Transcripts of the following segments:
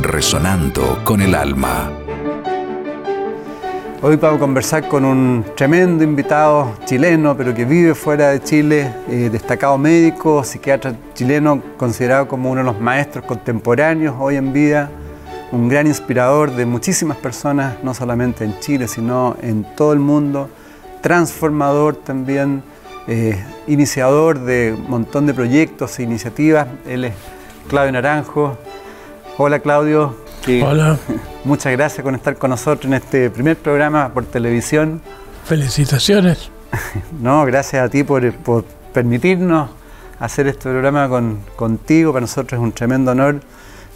resonando con el alma. Hoy vamos a conversar con un tremendo invitado chileno, pero que vive fuera de Chile, eh, destacado médico, psiquiatra chileno, considerado como uno de los maestros contemporáneos hoy en vida, un gran inspirador de muchísimas personas, no solamente en Chile, sino en todo el mundo, transformador también, eh, iniciador de un montón de proyectos e iniciativas. Él es Claudio Naranjo. Hola Claudio, Hola. Muchas gracias por estar con nosotros en este primer programa por televisión. Felicitaciones. No, gracias a ti por, permitirnos hacer este programa contigo. Para nosotros es un tremendo honor.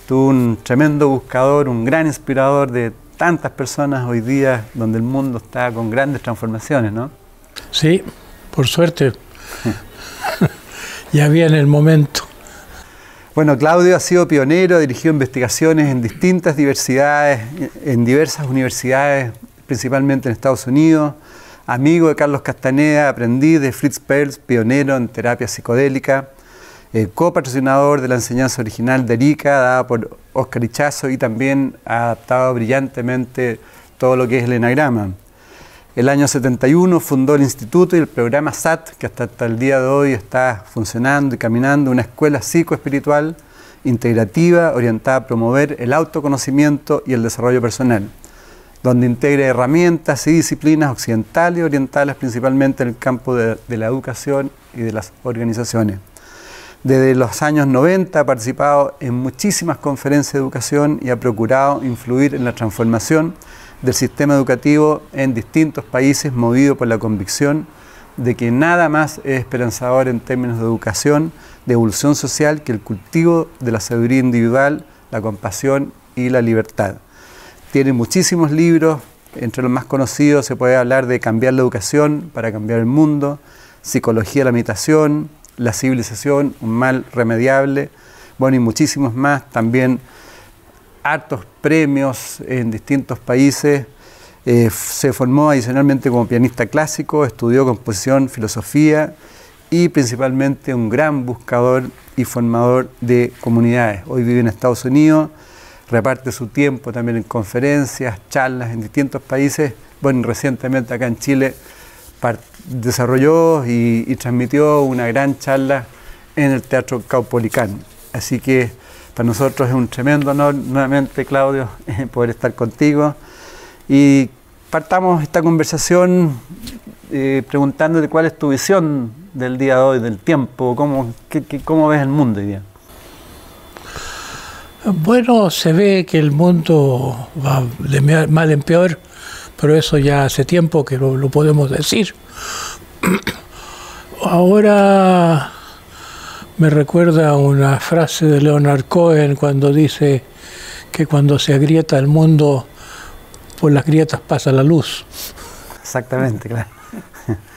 Tú un tremendo buscador, un gran inspirador de tantas personas hoy día donde el mundo está con grandes transformaciones, ¿no? Sí, por suerte. ya viene el momento. Bueno, Claudio ha sido pionero, ha dirigido investigaciones en distintas diversidades, en diversas universidades, principalmente en Estados Unidos. Amigo de Carlos Castaneda, aprendiz de Fritz Perls, pionero en terapia psicodélica. Eh, copatrocinador de la enseñanza original de Erika, dada por Oscar Ichazo, y también ha adaptado brillantemente todo lo que es el enagrama. El año 71 fundó el instituto y el programa SAT, que hasta, el día de hoy está funcionando y caminando, una escuela psicoespiritual integrativa orientada a promover el autoconocimiento y el desarrollo personal, donde integra herramientas y disciplinas occidentales y orientales principalmente en el campo de, la educación y de las organizaciones. Desde los años 90 ha participado en muchísimas conferencias de educación y ha procurado influir en la transformación del sistema educativo en distintos países movido por la convicción de que nada más es esperanzador en términos de educación, de evolución social, que el cultivo de la sabiduría individual, la compasión y la libertad. Tiene muchísimos libros, entre los más conocidos se puede hablar de Cambiar la educación para cambiar el mundo, Psicología de la imitación, La civilización, un mal remediable, bueno, y muchísimos más, también hartos premios en distintos países. Eh, se formó adicionalmente como pianista clásico, estudió composición, filosofía y principalmente un gran buscador y formador de comunidades. Hoy vive en Estados Unidos, reparte su tiempo también en conferencias, charlas en distintos países. Bueno, recientemente acá en Chile desarrolló y, y transmitió una gran charla en el Teatro Caupolicán. Así que para nosotros es un tremendo honor nuevamente, Claudio, poder estar contigo. Y partamos esta conversación eh, preguntándote cuál es tu visión del día de hoy, del tiempo, cómo, ves el mundo hoy día. Bueno, se ve que el mundo va de mal en peor, pero eso ya hace tiempo que lo podemos decir. Ahora me recuerda una frase de Leonard Cohen cuando dice que cuando se agrieta el mundo, por las grietas pasa la luz. Exactamente, claro.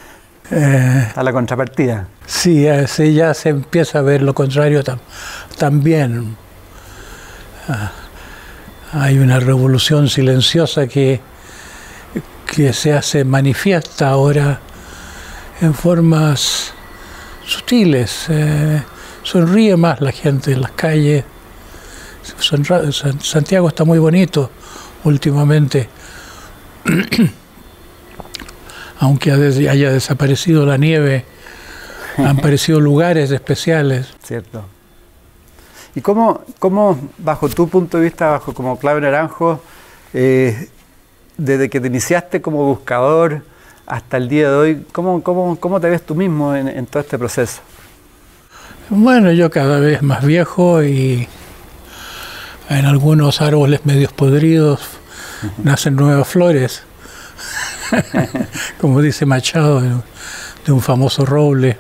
Eh, a la contrapartida. Sí, así ya se empieza a ver lo contrario también. Ah, hay una revolución silenciosa que, que se hace manifiesta ahora en formas sutiles. Eh, sonríe más la gente en las calles. Santiago está muy bonito últimamente, aunque haya desaparecido la nieve, han aparecido lugares especiales. Cierto. ¿Y cómo, cómo, bajo tu punto de vista, bajo como Clave Naranjo, eh, desde que te iniciaste como buscador hasta el día de hoy, cómo, cómo, cómo te ves tú mismo en todo este proceso? Bueno, yo cada vez más viejo y en algunos árboles medios podridos nacen nuevas flores, como dice Machado de, un famoso roble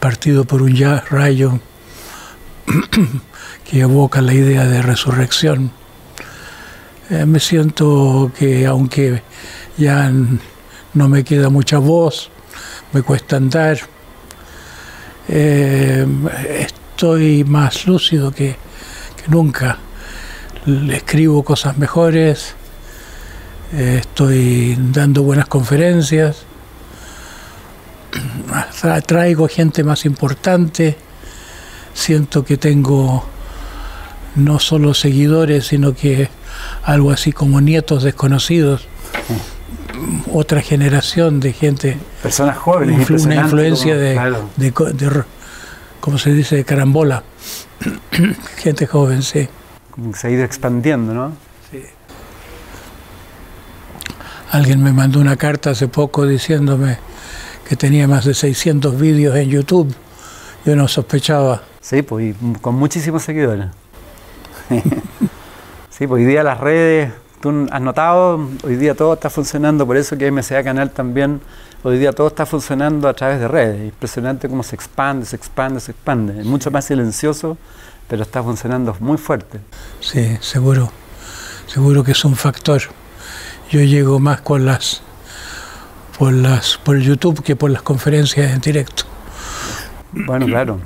partido por un rayo que evoca la idea de resurrección. Eh, me siento que aunque ya no me queda mucha voz, me cuesta andar, eh, estoy más lúcido que, que nunca. Escribo cosas mejores, eh, estoy dando buenas conferencias, traigo gente más importante, siento que tengo no solo seguidores, sino que algo así como nietos desconocidos, otra generación de gente. Personas jóvenes, una influencia de, ¿cómo se dice?, de carambola. gente joven, sí. Como se ha ido expandiendo, ¿no? Sí. Alguien me mandó una carta hace poco diciéndome que tenía más de 600 vídeos en YouTube. Yo no sospechaba. Sí, pues y con muchísimos seguidores. sí, pues hoy día las redes, tú has notado, hoy día todo está funcionando, por eso que MCA Canal también, hoy día todo está funcionando a través de redes. Impresionante cómo se expande, se expande, se expande. Es mucho más silencioso, pero está funcionando muy fuerte. Sí, seguro. Seguro que es un factor. Yo llego más con las por las por YouTube que por las conferencias en directo. Bueno, claro.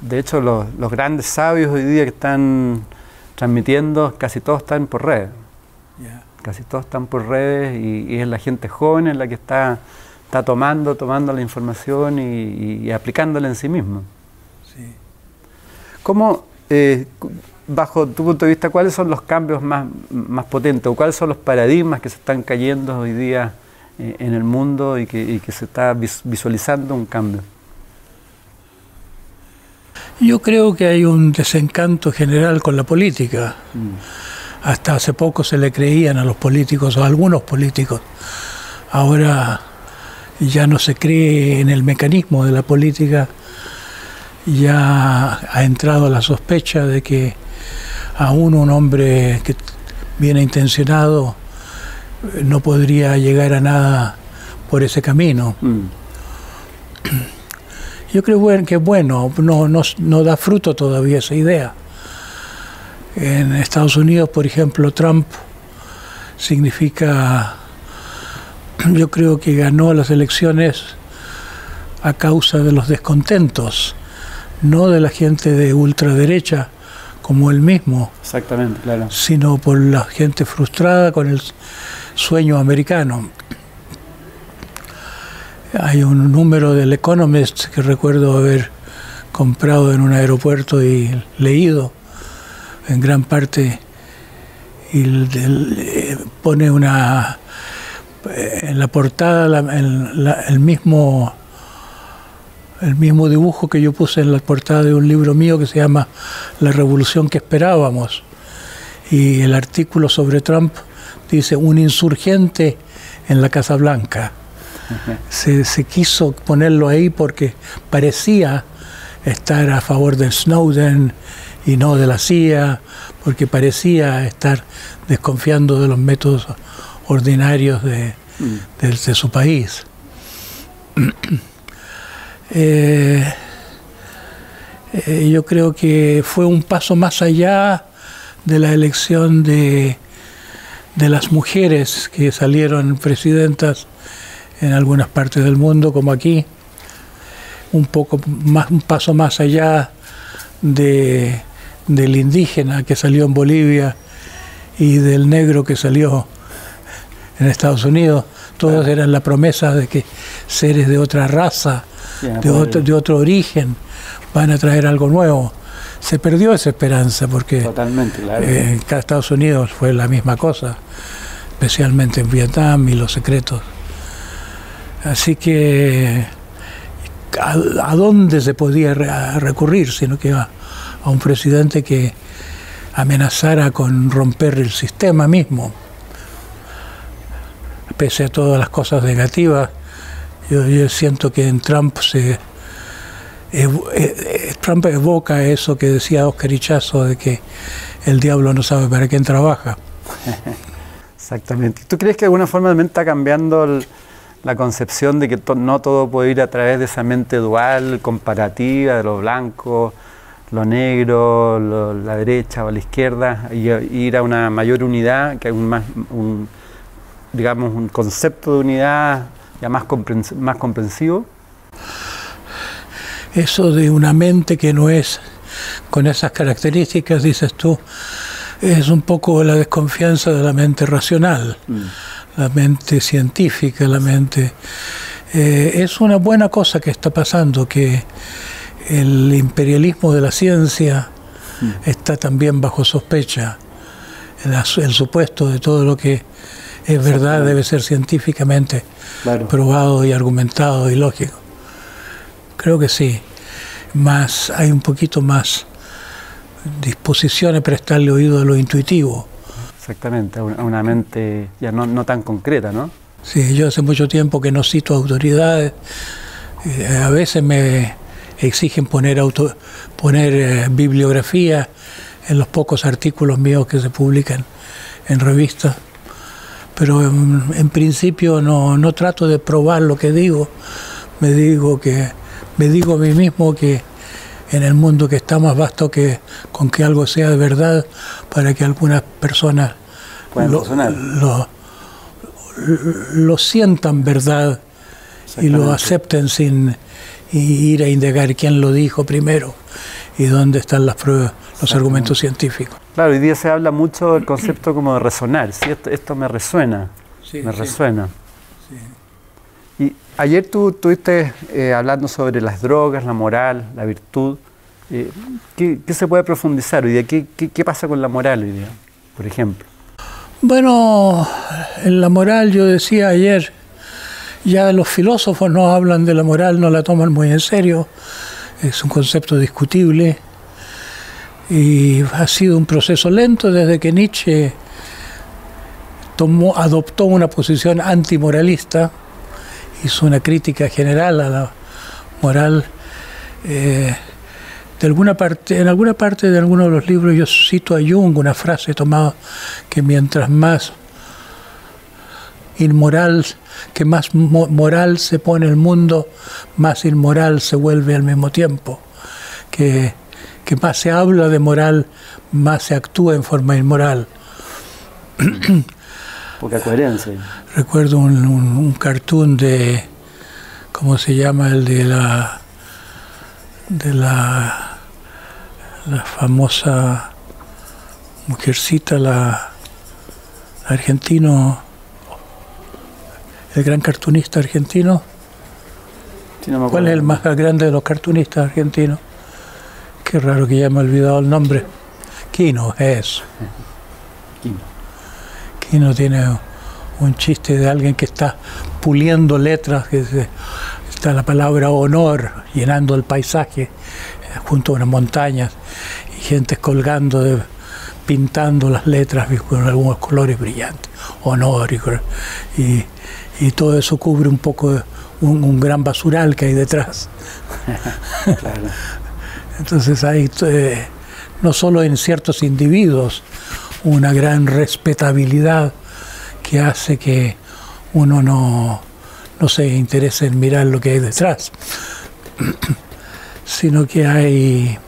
De hecho, los, los grandes sabios hoy día que están transmitiendo, casi todos están por redes. Casi todos están por redes y, es la gente joven en la que está, está tomando, tomando la información y, aplicándola en sí mismo. Sí. ¿Cómo, eh, bajo tu punto de vista, cuáles son los cambios más, más potentes o cuáles son los paradigmas que se están cayendo hoy día eh, en el mundo y que, y que se está visualizando un cambio? Yo creo que hay un desencanto general con la política. Hasta hace poco se le creían a los políticos o a algunos políticos. Ahora ya no se cree en el mecanismo de la política. Ya ha entrado la sospecha de que aún un hombre que viene intencionado no podría llegar a nada por ese camino. Mm. Yo creo que bueno, no, no, da fruto todavía esa idea. En Estados Unidos, por ejemplo, Trump significa, yo creo que ganó las elecciones a causa de los descontentos, no de la gente de ultraderecha como él mismo. Exactamente, claro. Sino por la gente frustrada con el sueño americano. Hay un número del Economist que recuerdo haber comprado en un aeropuerto y leído en gran parte y eh, pone una en la portada el mismo el mismo dibujo que yo puse en la portada de un libro mío que se llama La revolución que esperábamos. Y el artículo sobre Trump dice un insurgente en la Casa Blanca se, quiso ponerlo ahí porque parecía estar a favor de Snowden y no de la CIA, porque parecía estar desconfiando de los métodos ordinarios de, mm. su país. Eh, eh, yo creo que fue un paso más allá de la elección de, de las mujeres que salieron presidentas en algunas partes del mundo como aquí, un poco más, un paso más allá de, del indígena que salió en Bolivia y del negro que salió enEstados Unidos. Todos eran la promesa de que seres de otra raza, de, otro, de otro origen, van a traer algo nuevo. Se perdió esa esperanza porque Totalmente, en Estados Unidos fue la misma cosa, especialmente en Vietnam y los secretos Así que, ¿a, dónde se podía recurrir? Sino que a, un presidente que amenazara con romper el sistema mismo. Pese a todas las cosas negativas, yo, siento que en Trump se Trump evoca eso que decía Oscar Ichazo de que el diablo no sabe para quién trabaja. Exactamente. ¿Tú crees que de alguna forma está cambiando la concepción de que no todo puede ir a través de esa mente dual, comparativa, de lo blanco, lo negro, la derecha o la izquierda, y, ir a una mayor unidad, que hay un, más, un, digamos, un concepto de unidad ya más, más comprensivo? Eso de una mente que no es con esas características, dices tú, es un poco la desconfianza de la mente racional, mm. la mente científica, la mente... Eh, es una buena cosa que está pasando, que el imperialismo de la ciencia está también bajo sospecha. El, supuesto de todo lo que es verdad debe ser científicamente probado y argumentado y lógico. Creo que sí. Más, hay un poquito más disposición a prestarle oído a lo intuitivo. Exactamente, a una mente ya no, no tan concreta, ¿no? Sí, yo hace mucho tiempo que no cito autoridades. Eh, a veces me exigen poner, auto, poner eh, bibliografía en los pocos artículos míos que se publican en revistas. Pero en, principio no, no, trato de probar lo que digo. Me digo que me digo a mí mismo que en el mundo que está más vasto que con que algo sea de verdad para que algunas personas lo, lo, sientan verdad y lo acepten sin ir a indagar quién lo dijo primero y dónde están las pruebas, los argumentos científicos. Claro, hoy día se habla mucho del concepto como de resonar, si esto, me resuena, me resuena. Y ayer tú estuviste eh, hablando sobre las drogas, la moral, la virtud. Eh, ¿qué, se puede profundizar hoy día? ¿Qué, qué pasa con la moral hoy día, por ejemplo? Bueno, en la moral yo decía ayer, ya los filósofos no hablan de la moral, no la toman muy en serio, es un concepto discutible y ha sido un proceso lento desde que Nietzsche tomó, adoptó una posición antimoralista, hizo una crítica general a la moral. Eh, alguna parte, en alguna parte de alguno de los libros yo cito a Jung una frase tomada que mientras más inmoral, que más moral se pone el mundo, más inmoral se vuelve al mismo tiempo. Que, que más se habla de moral, más se actúa en forma inmoral. Poca coherencia. Recuerdo un, un cartoon de, ¿cómo se llama? El de la de la la famosa mujercita, la, argentino, el gran cartunista argentino. ¿Cuál es el más grande de los cartunistas argentinos? Qué raro que ya me he olvidado el nombre. Quino es. Quino. Quino tiene un chiste de alguien que está puliendo letras, que está la palabra honor llenando el paisaje junto a unas montañas y gente colgando, pintando las letras con algunos colores brillantes, honor y, y, todo eso cubre un poco un, gran basural que hay detrás. Entonces hay eh, no solo en ciertos individuos una gran respetabilidad que hace que uno no, no se interese en mirar lo que hay detrás sino que hay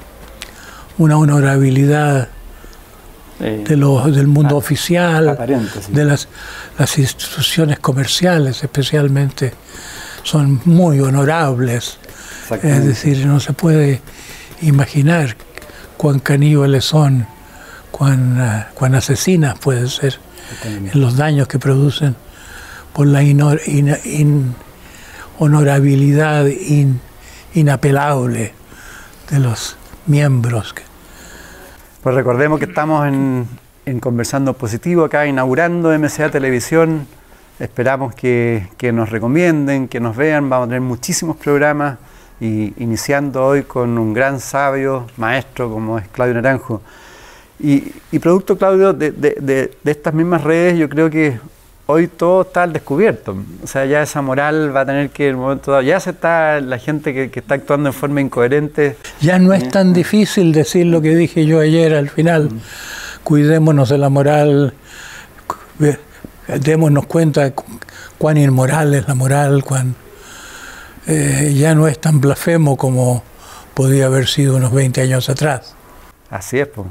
una honorabilidad de los, del mundo oficial, de las, las instituciones comerciales especialmente, son muy honorables. Es decir, no se puede imaginar cuán caníbales son, cuán, uh, cuán asesinas pueden ser en los daños que producen por la honorabilidad inapelable de los miembros. Pues recordemos que estamos en, Conversando Positivo, acá inaugurando MCA Televisión. Esperamos que, nos recomienden, que nos vean. Vamos a tener muchísimos programas y iniciando hoy con un gran sabio, maestro como es Claudio Naranjo. Y, producto, Claudio, de, estas mismas redes, yo creo que hoy todo está al descubierto. O sea, ya esa moral va a tener que, en el momento dado, ya se está la gente que, está actuando en forma incoherente. Ya no es tan difícil decir lo que dije yo ayer al final. Cuidémonos de la moral, démonos cuenta cuán inmoral es la moral, cuán eh, ya no es tan blasfemo como podía haber sido unos 20 años atrás. Así es, pues.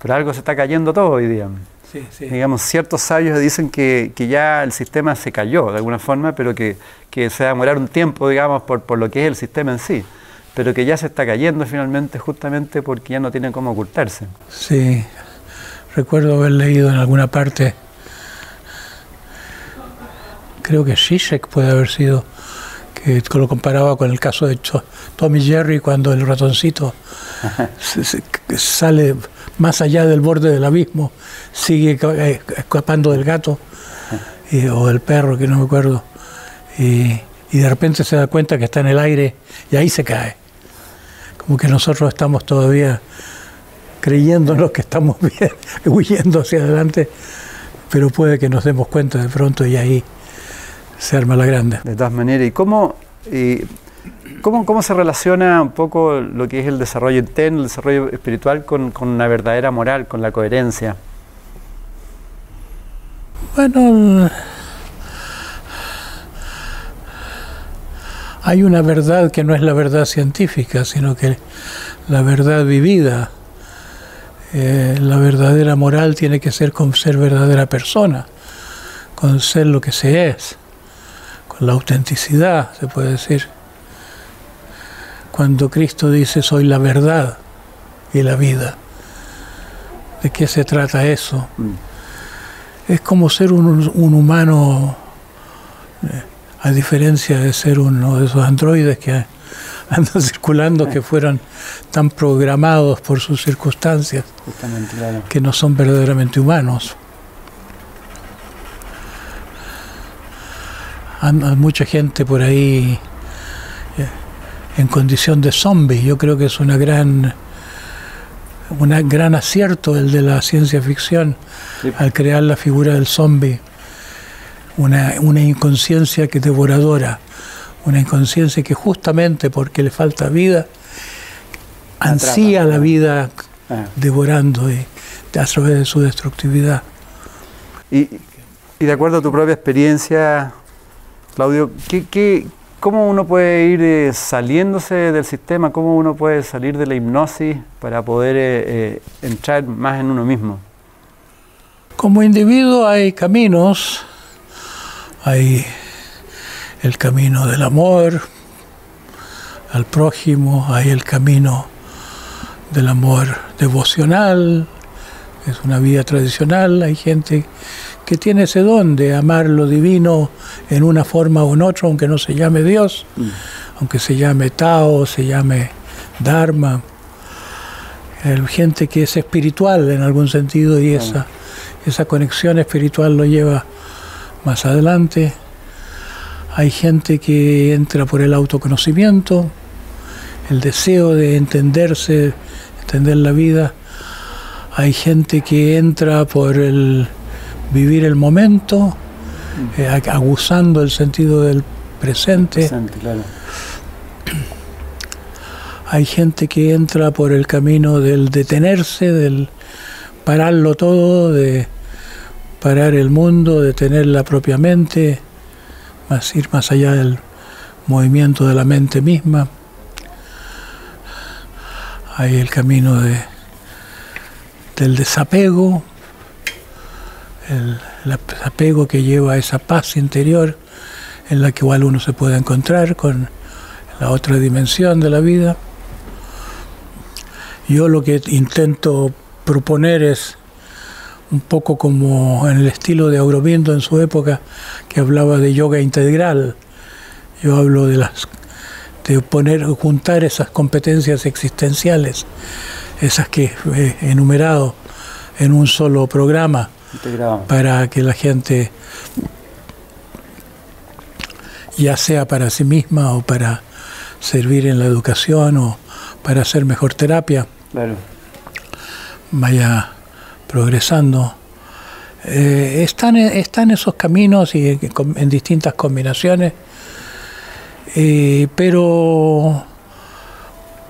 Pero algo se está cayendo todo hoy día. Sí, sí. Digamos, ciertos sabios dicen que, que, ya el sistema se cayó de alguna forma, pero que, que se va a demorar un tiempo, digamos, por, por lo que es el sistema en sí. Pero que ya se está cayendo finalmente justamente porque ya no tiene cómo ocultarse. Sí, recuerdo haber leído en alguna parte, creo que Zizek puede haber sido, que lo comparaba con el caso de Tommy Jerry cuando el ratoncito sale más allá del borde del abismo, sigue eh, escapando del gato o del perro, que no me acuerdo, y, y, de repente se da cuenta que está en el aire y ahí se cae. Como que nosotros estamos todavía creyéndonos que estamos bien, huyendo hacia adelante, pero puede que nos demos cuenta de pronto y ahí se arma la grande. De todas maneras, ¿y cómo, y cómo, cómo se relaciona un poco lo que es el desarrollo interno, el desarrollo espiritual con, con una verdadera moral, con la coherencia? Bueno, hay una verdad que no es la verdad científica, sino que la verdad vivida. Eh, la verdadera moral tiene que ser con ser verdadera persona, con ser lo que se es, con la autenticidad, se puede decir. Cuando Cristo dice soy la verdad y la vida, ¿de qué se trata eso? Es como ser un, un humano, eh, a diferencia de ser uno de esos androides que andan circulando que fueron tan programados por sus circunstancias claro. que no son verdaderamente humanos. Hay mucha gente por ahí en condición de zombie. Yo creo que es una gran, un gran acierto el de la ciencia ficción Sí. al crear la figura del zombie. Una, una inconsciencia que es devoradora, una inconsciencia que justamente porque le falta vida, ansía la vida Ah. devorando y, a través de su destructividad. Y, y de acuerdo a tu propia experiencia, Claudio, ¿qué, qué, ¿cómo uno puede ir eh, saliéndose del sistema? ¿Cómo uno puede salir de la hipnosis para poder eh, eh, entrar más en uno mismo? Como individuo hay caminos, hay el camino del amor al prójimo, hay el camino del amor devocional, es una vida tradicional, hay gente que tiene ese don de amar lo divino en una forma o en otra, aunque no se llame Dios, aunque se llame Tao, se llame Dharma. Hay gente que es espiritual en algún sentido y esa, esa conexión espiritual lo lleva más adelante. Hay gente que entra por el autoconocimiento, el deseo de entenderse, entender la vida. Hay gente que entra por el vivir el momento, eh, aguzando el sentido del presente. Presente, claro. Hay gente que entra por el camino del detenerse, del pararlo todo, de parar el mundo, de tener la propia mente, más ir más allá del movimiento de la mente misma. Hay el camino de, del desapego, el, desapego que lleva a esa paz interior en la que igual uno se puede encontrar con la otra dimensión de la vida. Yo lo que intento proponer es un poco como en el estilo de Aurobindo en su época, que hablaba de yoga integral. Yo hablo de las de poner, juntar esas competencias existenciales, esas que he enumerado en un solo programa. Para que la gente, ya sea para sí misma o para servir en la educación o para hacer mejor terapia, Claro. vaya progresando. Eh, están, están esos caminos y en, en distintas combinaciones, eh, pero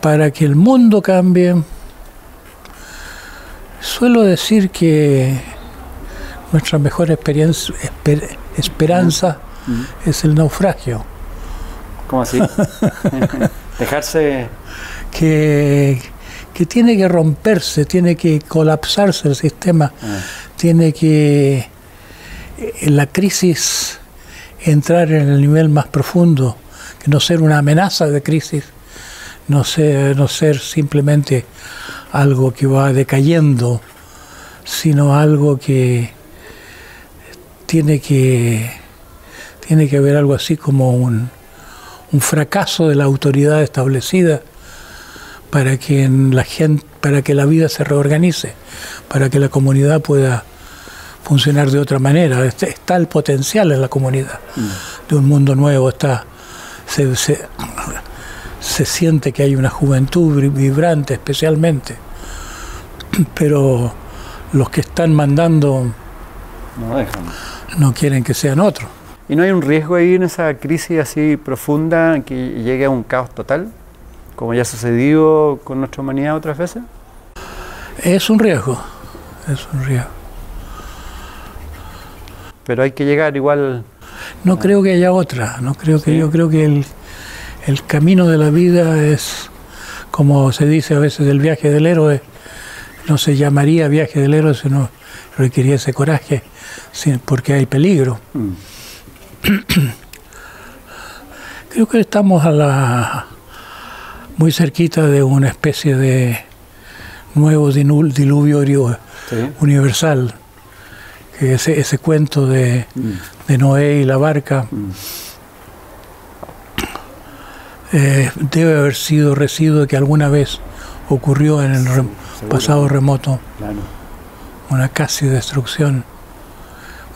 para que el mundo cambie, suelo decir que nuestra mejor experiencia, esper- esperanza es el naufragio. ¿Cómo así? Dejarse... Que, que tiene que romperse, tiene que colapsarse el sistema, ah. tiene que en la crisis entrar en el nivel más profundo, que no ser una amenaza de crisis, no ser, no ser simplemente algo que va decayendo, sino algo que tiene que, tiene que haber algo así como un, un fracaso de la autoridad establecida para que la gente, para que la vida se reorganice, para que la comunidad pueda funcionar de otra manera. Está el potencial en la comunidad mm. de un mundo nuevo, está se, se, siente que hay una juventud vibrante especialmente, pero los que están mandando no, no quieren que sean otros. ¿Y no hay un riesgo ahí en esa crisis así profunda que llegue a un caos total, como ya ha sucedido con nuestra humanidad otras veces? Es un riesgo, es un riesgo pero hay que llegar igual. No creo que haya otra, no creo que yo creo que el, el, camino de la vida es como se dice a veces del viaje del héroe, no se llamaría viaje del héroe si no requiriese coraje, porque hay peligro. Mm. creo que estamos a la muy cerquita de una especie de nuevo diluvio universal ese, ese cuento de, de, Noé y la barca eh, debe haber sido residuo que alguna vez ocurrió en el pasado remoto. Una casi destrucción,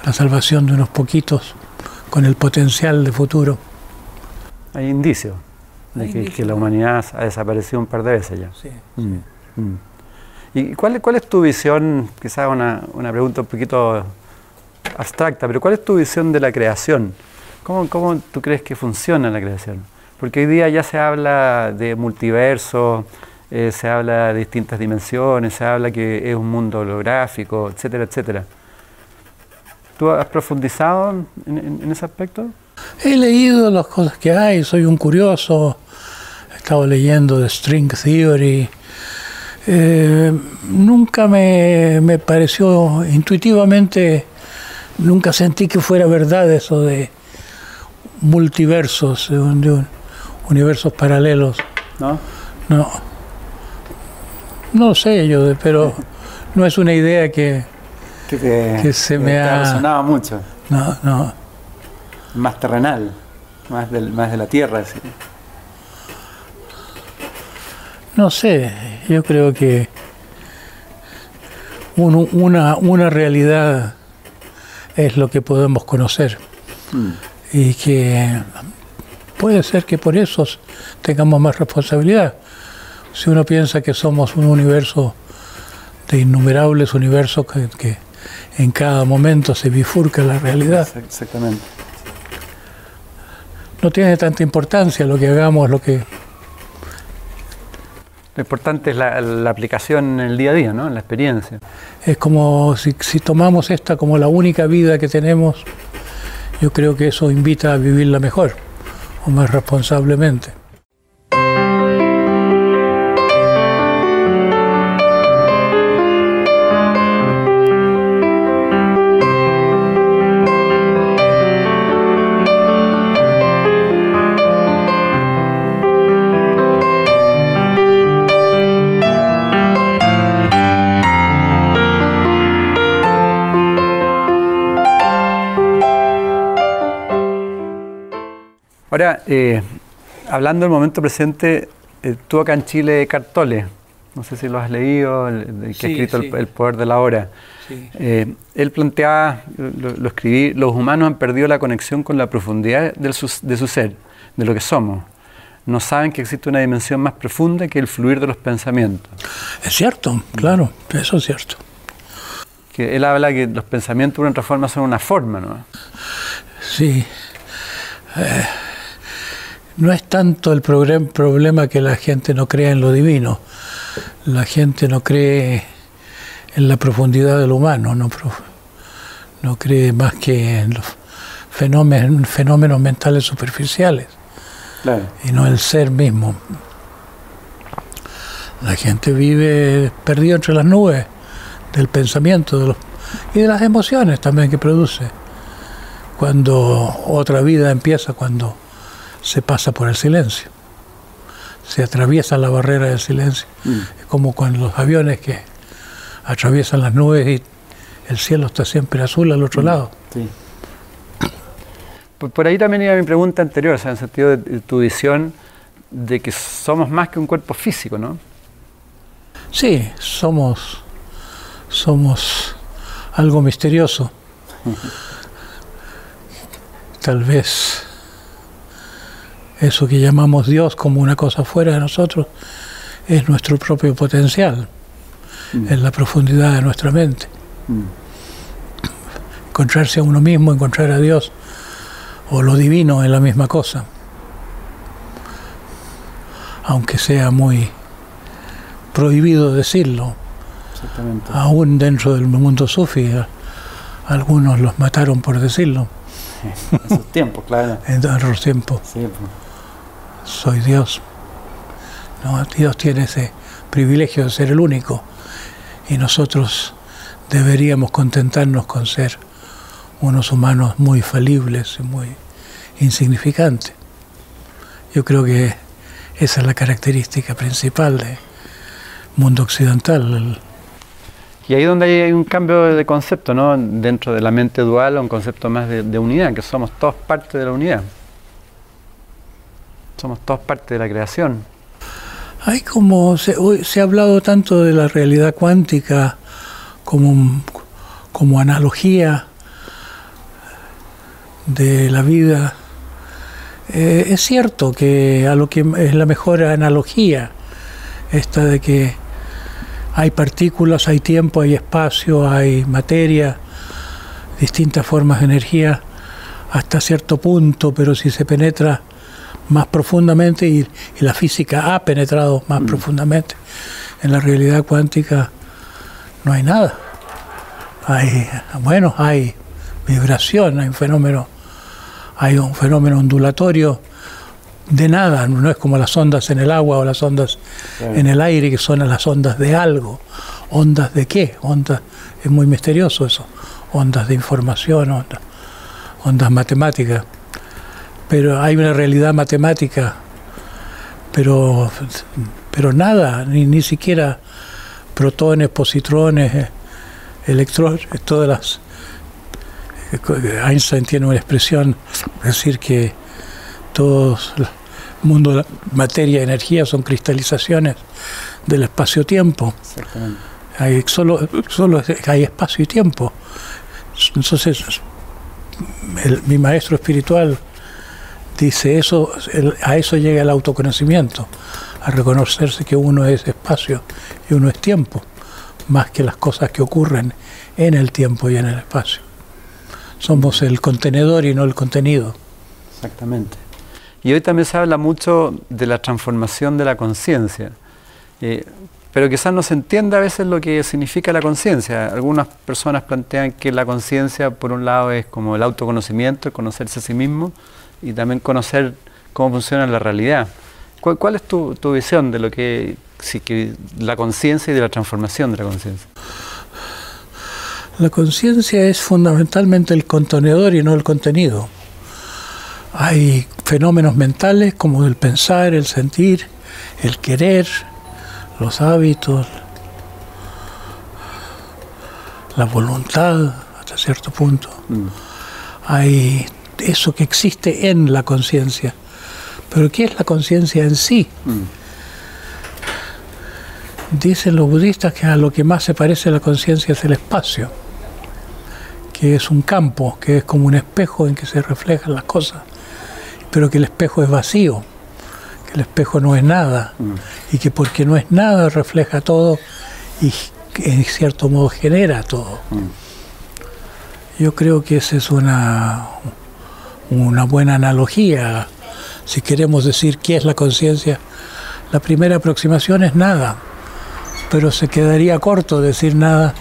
la salvación de unos poquitos con el potencial de futuro. Hay indicios de que, la humanidad ha desaparecido un par de veces ya. Sí, mm, mm. ¿Y cuál, cuál, es tu visión? Quizás una, una pregunta un poquito abstracta, pero ¿cuál es tu visión de la creación? ¿Cómo, ¿Cómo, tú crees que funciona la creación? Porque hoy día ya se habla de multiverso, eh, se habla de distintas dimensiones, se habla que es un mundo holográfico, etcétera, etcétera. ¿Tú has profundizado en, ese aspecto? He leído las cosas que hay, soy un curioso, he estado leyendo de String Theory, eh, nunca me, pareció intuitivamente, nunca sentí que fuera verdad eso de multiversos, de, universos paralelos. ¿No? No. No sé yo, pero no es una idea que, que, se me ha... resonado mucho. No, no. Más terrenal, más, del, más de la tierra. ¿sí? No sé, yo creo que una, una realidad es lo que podemos conocer mm. y que puede ser que por eso tengamos más responsabilidad. Si uno piensa que somos un universo de innumerables universos que, que en cada momento se bifurca la realidad. Exactamente. No tiene tanta importancia lo que hagamos, lo que lo importante es la, aplicación en el día a día, ¿no? en la experiencia. Es como si, si tomamos esta como la única vida que tenemos, yo creo que eso invita a vivirla mejor o más responsablemente. Eh, hablando del momento presente, eh, tú acá en Chile, Cartole, no sé si lo has leído, el, que ha escrito el, Poder de la Hora. Eh, él planteaba, lo, escribí, los humanos han perdido la conexión con la profundidad de su, de su ser, de lo que somos. No saben que existe una dimensión más profunda que el fluir de los pensamientos. Es cierto, claro, eso es cierto. Que él habla que los pensamientos de una otra forma son una forma, ¿no? Sí no es tanto el problema que la gente no crea en lo divino, la gente no cree en la profundidad del humano, no, cree más que en los fenómenos, fenómenos mentales superficiales. y no el ser mismo. La gente vive perdido entre las nubes del pensamiento de los, y de las emociones también que produce. Cuando otra vida empieza, cuando se pasa por el silencio, se atraviesa la barrera del silencio. Mm. Es como cuando los aviones que atraviesan las nubes y el cielo está siempre azul al otro mm. lado. Sí. Por, ahí también iba mi pregunta anterior, o sea, en el sentido de, tu visión de que somos más que un cuerpo físico, ¿no? Sí, somos, somos algo misterioso. Tal vez eso que llamamos Dios como una cosa fuera de nosotros es nuestro propio potencial, mm. en la profundidad de nuestra mente. Mm. Encontrarse a uno mismo, encontrar a Dios o lo divino es la misma cosa. Aunque sea muy prohibido decirlo. Aún dentro del mundo sufi, algunos los mataron por decirlo. en sus tiempos, claro. En otros tiempos. Pues. Soy Dios. No, Dios tiene ese privilegio de ser el único. Y nosotros deberíamos contentarnos con ser unos humanos muy falibles y muy insignificantes. Yo creo que esa es la característica principal del mundo occidental. Y ahí donde hay un cambio de concepto, ¿no? Dentro de la mente dual, un concepto más de, de unidad, que somos todos parte de la unidad. Somos todos parte de la creación. Hay como se, se ha hablado tanto de la realidad cuántica como, como analogía de la vida. Eh, es cierto que a lo que es la mejor analogía, esta de que hay partículas, hay tiempo, hay espacio, hay materia, distintas formas de energía hasta cierto punto, pero si se penetra más profundamente y, la física ha penetrado más mm. profundamente en la realidad cuántica, no hay nada. Hay, bueno, hay vibración, hay un fenómeno hay un fenómeno ondulatorio de nada, no es como las ondas en el agua o las ondas en el aire, que son las ondas de algo. ¿Ondas de qué? Ondas, es muy misterioso eso. Ondas de información, ondas, ondas matemáticas. Pero hay una realidad matemática, pero, pero nada, ni, ni siquiera protones, positrones, eh, electrones, todas las Einstein tiene una expresión, decir que todo el mundo de la materia y energía son cristalizaciones del espacio-tiempo. Hay solo, solo hay espacio y tiempo. Entonces, mi maestro espiritual dice eso, a eso llega el autoconocimiento, a reconocerse que uno es espacio y uno es tiempo, más que las cosas que ocurren en el tiempo y en el espacio somos el contenedor y no el contenido. Exactamente. Y hoy también se habla mucho de la transformación de la conciencia, eh, pero quizás no se entiende a veces lo que significa la conciencia. Algunas personas plantean que la conciencia, por un lado, es como el autoconocimiento, conocerse a sí mismo, y también conocer cómo funciona la realidad. ¿Cuál, es tu, tu, visión de lo que la conciencia y de la transformación de la conciencia? La conciencia es fundamentalmente el contenedor y no el contenido. Hay fenómenos mentales como el pensar, el sentir, el querer, los hábitos, la voluntad hasta cierto punto. Mm. Hay eso que existe en la conciencia. Pero ¿qué es la conciencia en sí? Mm. Dicen los budistas que a lo que más se parece a la conciencia es el espacio que es un campo, que es como un espejo en que se reflejan las cosas, pero que el espejo es vacío, que el espejo no es nada, mm. y que porque no es nada refleja todo y en cierto modo genera todo. Mm. Yo creo que esa es una, una buena analogía. Si queremos decir qué es la conciencia, la primera aproximación es nada, pero se quedaría corto decir nada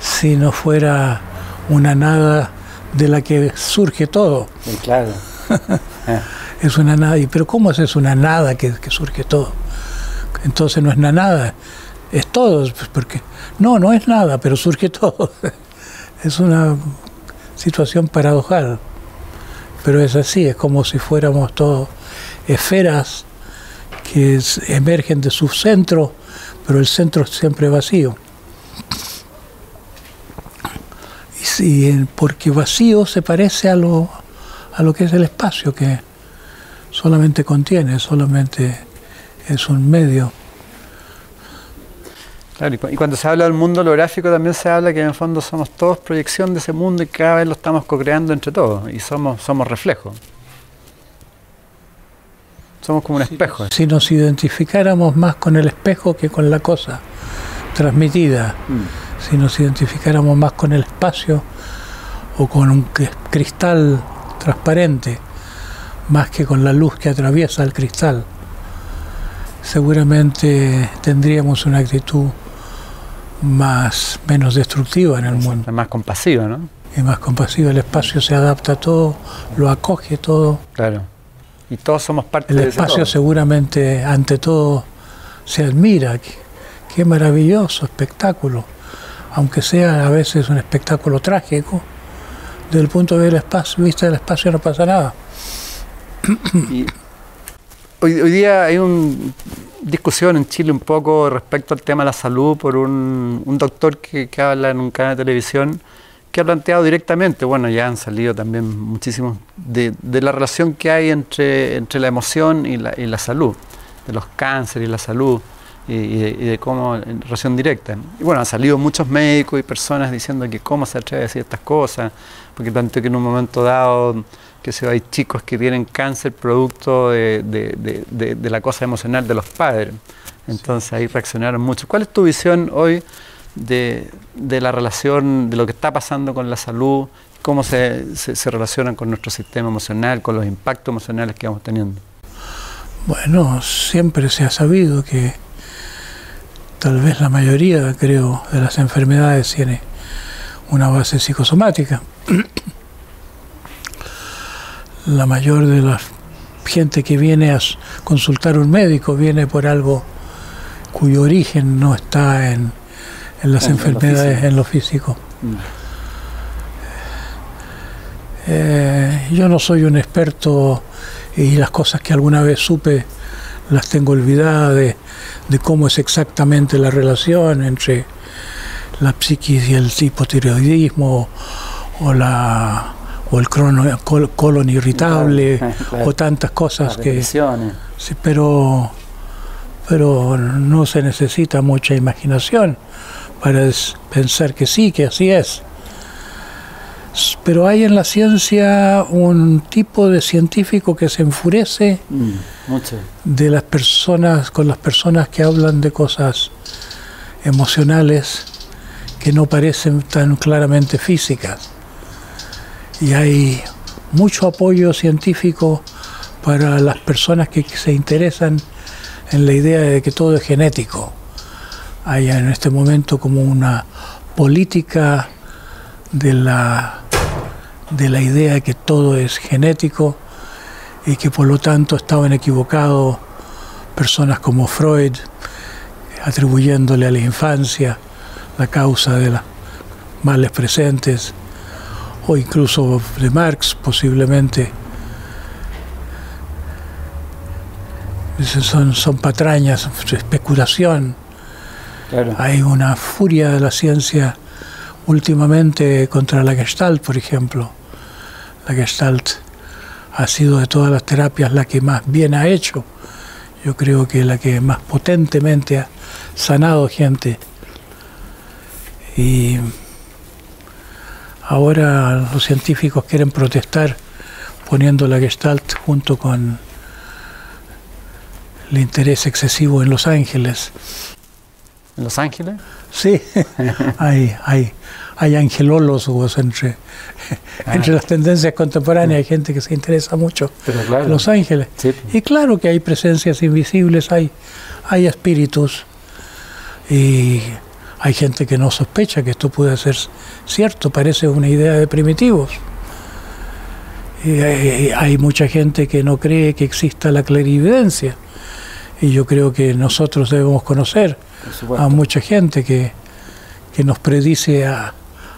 si no fuera una nada de la que surge todo. Claro. es una nada. ¿Y pero cómo es, es una nada que, que surge todo? Entonces no es una nada, es todo, pues, porque no, no es nada, pero surge todo. es una situación paradojal, pero es así, es como si fuéramos todos esferas que emergen de su centro, pero el centro es siempre vacío. Y porque vacío se parece a lo, a lo que es el espacio, que solamente contiene, solamente es un medio. Claro, y cuando se habla del mundo holográfico también se habla que en el fondo somos todos proyección de ese mundo y cada vez lo estamos co-creando entre todos y somos, somos reflejos. Somos como un espejo. Si nos identificáramos más con el espejo que con la cosa transmitida, mm. si nos identificáramos más con el espacio o con un cristal transparente, más que con la luz que atraviesa el cristal, seguramente tendríamos una actitud más menos destructiva en el mundo. Más compasiva, ¿no? Y más compasiva, el espacio se adapta a todo, lo acoge todo. Claro. Y todos somos parte el de El espacio seguramente, ante todo, se admira. Qué, qué maravilloso espectáculo. Aunque sea a veces un espectáculo trágico, desde el punto de vista del espacio no pasa nada. hoy, hoy día hay una discusión en Chile un poco respecto al tema de la salud por un, doctor que, habla en un canal de televisión que ha planteado directamente, bueno, ya han salido también muchísimos, de, la relación que hay entre, entre la emoción y la, y la salud, de los cánceres y la salud y, de, cómo, en relación directa. Y bueno, han salido muchos médicos y personas diciendo que cómo se atreve a decir estas cosas, porque tanto que en un momento dado, que se hay chicos que tienen cáncer producto de, la cosa emocional de los padres. Entonces ahí reaccionaron mucho. ¿Cuál es tu visión hoy de, la relación, de lo que está pasando con la salud, cómo se, se, se relacionan con nuestro sistema emocional, con los impactos emocionales que vamos teniendo? Bueno, siempre se ha sabido que tal vez la mayoría, creo, de las enfermedades tiene una base psicosomática. La mayor de la gente que viene a consultar un médico viene por algo cuyo origen no está en, las enfermedades, en lo físico. Mm. Eh, yo no soy un experto y las cosas que alguna vez supe las tengo olvidadas de, de cómo es exactamente la relación entre la psiquis y el hipotiroidismo o la o el colon irritable o tantas cosas que sí, pero pero no se necesita mucha imaginación para pensar que sí, que así es. Pero hay en la ciencia un tipo de científico que se enfurece mm, de las personas, con las personas que hablan de cosas emocionales que no parecen tan claramente físicas. Y hay mucho apoyo científico para las personas que se interesan en la idea de que todo es genético. Hay en este momento como una política de la de la idea de que todo es genético y que por lo tanto estaban equivocados personas como Freud, atribuyéndole a la infancia la causa de los males presentes, o incluso de Marx posiblemente. Son, son patrañas, especulación. Hay una furia de la ciencia últimamente contra la Gestalt, por ejemplo. La Gestalt ha sido de todas las terapias la que más bien ha hecho. Yo creo que la que más potentemente ha sanado gente. Y ahora los científicos quieren protestar poniendo la Gestalt junto con el interés excesivo en Los Ángeles. ¿En Los Ángeles? Sí, hay, hay, hay angelólogos entre, ah. entre las tendencias contemporáneas, hay gente que se interesa mucho en Los Ángeles. Y claro que hay presencias invisibles, hay, hay espíritus y hay gente que no sospecha que esto pueda ser cierto, parece una idea de primitivos. hay mucha gente que no cree que exista la clarividencia. Y yo creo que nosotros debemos conocer a mucha gente que, que nos predice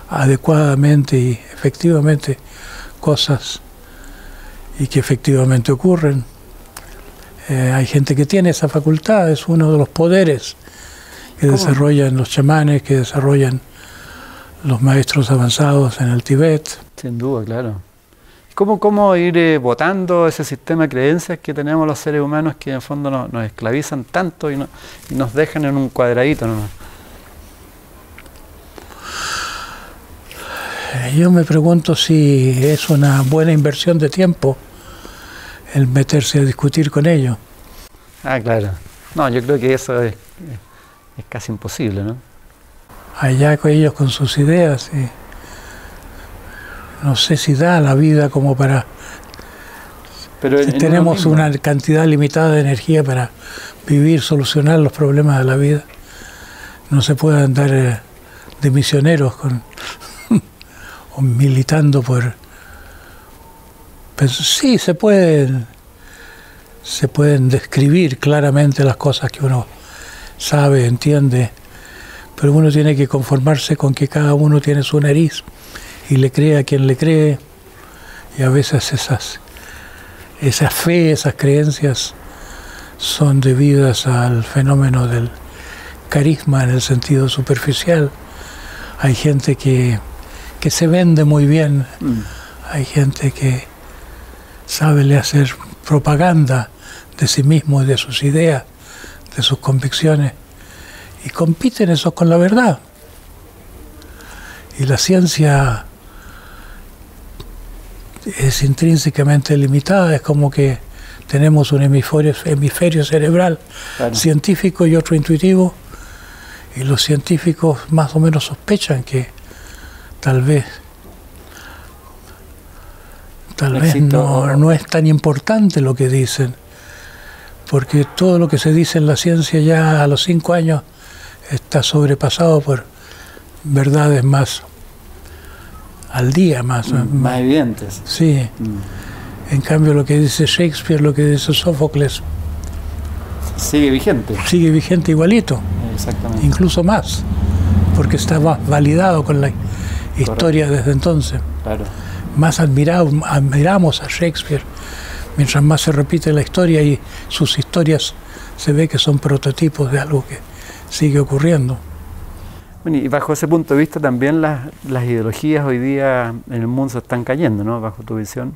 adecuadamente y efectivamente cosas y que efectivamente ocurren. Eh, hay gente que tiene esa facultad, es uno de los poderes que desarrollan los chamanes, que desarrollan los maestros avanzados en el Tíbet. Sin duda, claro. ¿Cómo, cómo ir eh, votando ese sistema de creencias que tenemos los seres humanos que en fondo nos, esclavizan tanto y, y, nos dejan en un cuadradito? ¿no? Yo me pregunto si es una buena inversión de tiempo el meterse a discutir con ellos. Ah, claro. No, yo creo que eso es, es casi imposible, ¿no? Allá con ellos con sus ideas, y no sé si da la vida como para... Pero si tenemos una cantidad limitada de energía para vivir, solucionar los problemas de la vida, no se puede andar eh, de misioneros con, o militando por sí, se pueden, se pueden describir claramente las cosas que uno sabe, entiende, pero uno tiene que conformarse con que cada uno tiene su nariz y le cree a quien le cree, y a veces esas, esa fe, esas creencias son debidas al fenómeno del carisma en el sentido superficial. Hay gente que, que se vende muy bien, mm. hay gente que sabe hacer propaganda de sí mismo y de sus ideas, de sus convicciones, y compiten eso con la verdad. Y la ciencia es intrínsecamente limitada, es como que tenemos un hemisferio, hemisferio cerebral científico y otro intuitivo, y los científicos más o menos sospechan que tal vez tal vez no, no es tan importante lo que dicen, porque todo lo que se dice en la ciencia ya a los cinco años está sobrepasado por verdades más al día, más, mm, más, evidentes. Sí. Mm. En cambio, lo que dice Shakespeare, lo que dice Sófocles. Sigue vigente. Sigue vigente igualito. Exactamente. Incluso más, porque está más validado con la historia desde entonces. Claro más admiramos a Shakespeare, mientras más se repite la historia y sus historias se ve que son prototipos de algo que sigue ocurriendo. y bajo ese punto de vista también las, ideologías hoy día en el mundo se están cayendo, ¿no? Bajo tu visión.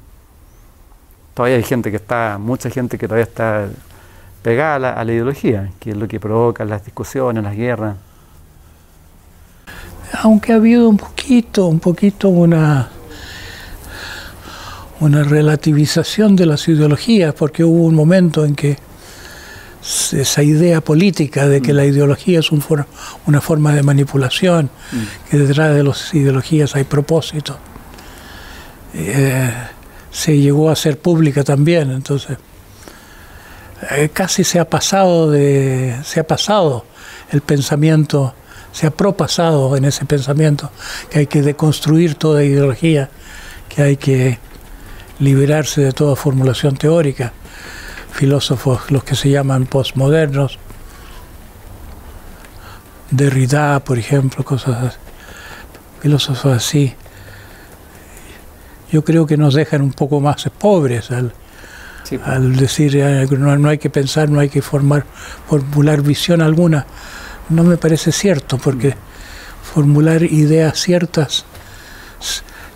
Todavía hay gente que está, mucha gente que todavía está pegada a la, a la ideología, que es lo que provoca las discusiones, las guerras. Aunque ha habido un poquito, un poquito una una relativización de las ideologías, porque hubo un momento en que esa idea política de que mm. la ideología es un una forma de manipulación, mm. que detrás de las ideologías hay propósito, eh, se llegó a ser pública también, entonces eh, casi se ha pasado de, se ha pasado el pensamiento, se ha propasado en ese pensamiento que hay que deconstruir toda ideología, que hay que liberarse de toda formulación teórica. Filósofos, los que se llaman postmodernos, Derrida, por ejemplo, cosas así. filósofos así. Yo creo que nos dejan un poco más pobres al, al decir que no, no, hay que pensar, no hay que formar, formular visión alguna. No me parece cierto, porque mm. formular ideas ciertas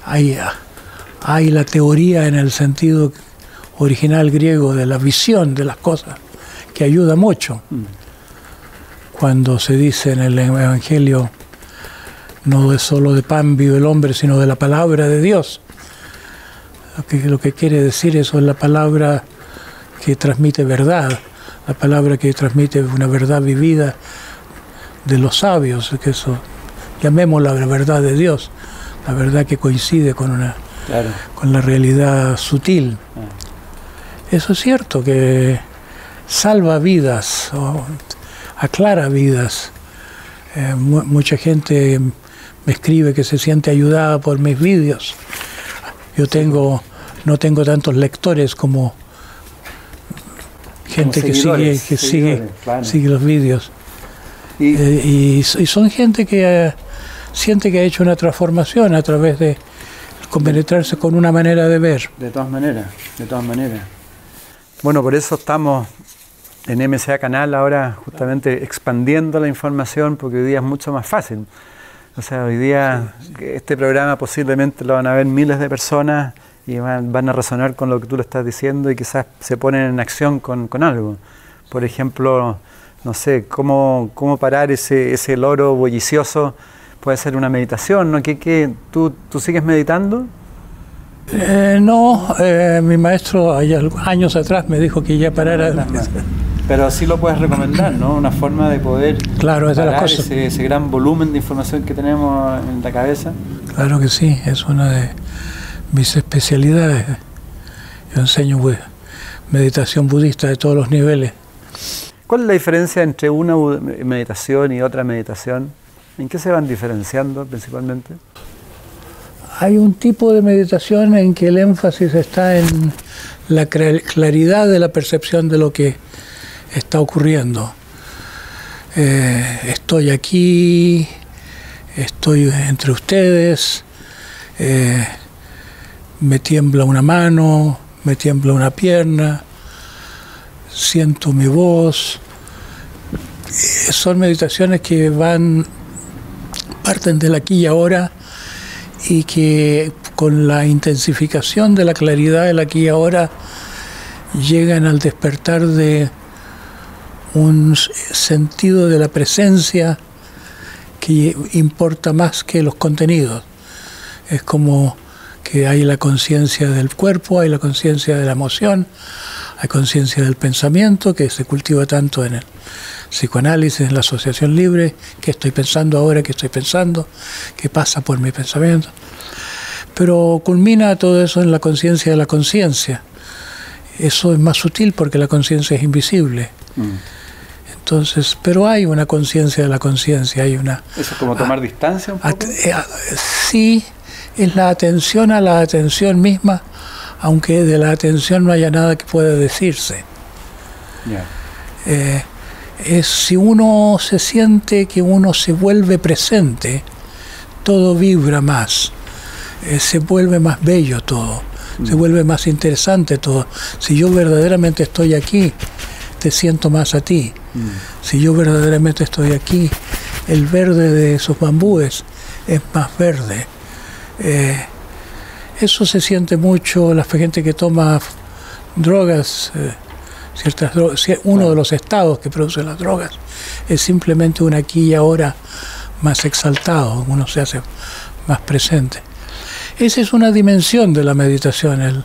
hay hay la teoría en el sentido original griego de la visión de las cosas, que ayuda mucho. Cuando se dice en el Evangelio, no es solo de pan vive el hombre, sino de la palabra de Dios. Lo que, lo que quiere decir eso es la palabra que transmite verdad, la palabra que transmite una verdad vivida de los sabios, que eso llamémosla la verdad de Dios, la verdad que coincide con una con la realidad sutil. Ah. Eso es cierto, que salva vidas, o aclara vidas. Eh, mucha gente me escribe que se siente ayudada por mis vídeos. Yo tengo no tengo tantos lectores como gente que sigue, que sigue, sigue los vídeos. Y, eh, y, son gente que siente que ha hecho una transformación a través de compenetrarse con una manera de ver. De todas maneras, de todas maneras. Bueno, por eso estamos en MCA Canal ahora justamente expandiendo la información porque hoy día es mucho más fácil. O sea, hoy día este programa posiblemente lo van a ver miles de personas y van, a resonar con lo que tú le estás diciendo y quizás se ponen en acción con, algo. Por ejemplo, no sé, cómo, cómo parar ese, ese loro bullicioso puede ser una meditación, ¿no? ¿Qué, qué, tú, ¿Tú sigues meditando? Eh, no, eh, mi maestro años atrás me dijo que ya parara. Pero sí lo puedes recomendar, ¿no? Una forma de poder claro, es de las cosas. Ese, ese, gran volumen de información que tenemos en la cabeza. Claro que sí, es una de mis especialidades. Yo enseño meditación budista de todos los niveles. ¿Cuál es la diferencia entre una meditación y otra meditación? ¿En qué se van diferenciando principalmente? Hay un tipo de meditación en que el énfasis está en la claridad de la percepción de lo que está ocurriendo. Eh, estoy aquí, estoy entre ustedes, eh, me tiembla una mano, me tiembla una pierna, siento mi voz. Eh, son meditaciones que van parten del aquí y ahora y que con la intensificación de la claridad del aquí y ahora llegan al despertar de un sentido de la presencia que importa más que los contenidos. Es como que hay la conciencia del cuerpo, hay la conciencia de la emoción, hay conciencia del pensamiento que se cultiva tanto en el psicoanálisis, en la asociación libre, qué estoy pensando ahora, qué estoy pensando, qué pasa por mi pensamiento. Pero culmina todo eso en la conciencia de la conciencia. Eso es más sutil porque la conciencia es invisible. Mm. Entonces, pero hay una conciencia de la conciencia, hay una... ¿Eso es como tomar distancia un poco? Eh, sí, es la atención a la atención misma, aunque de la atención no haya nada que pueda decirse. Eh, es si uno se siente que uno se vuelve presente, todo vibra más, eh, se vuelve más bello todo, se mm. vuelve más interesante todo. Si yo verdaderamente estoy aquí, te siento más a ti. Mm. Si yo verdaderamente estoy aquí, el verde de esos bambúes es más verde. Eh, eso se siente mucho la gente que toma drogas. Eh, ciertas uno de los estados que producen las drogas es simplemente un aquí y ahora más exaltado, uno se hace más presente. Esa es una dimensión de la meditación,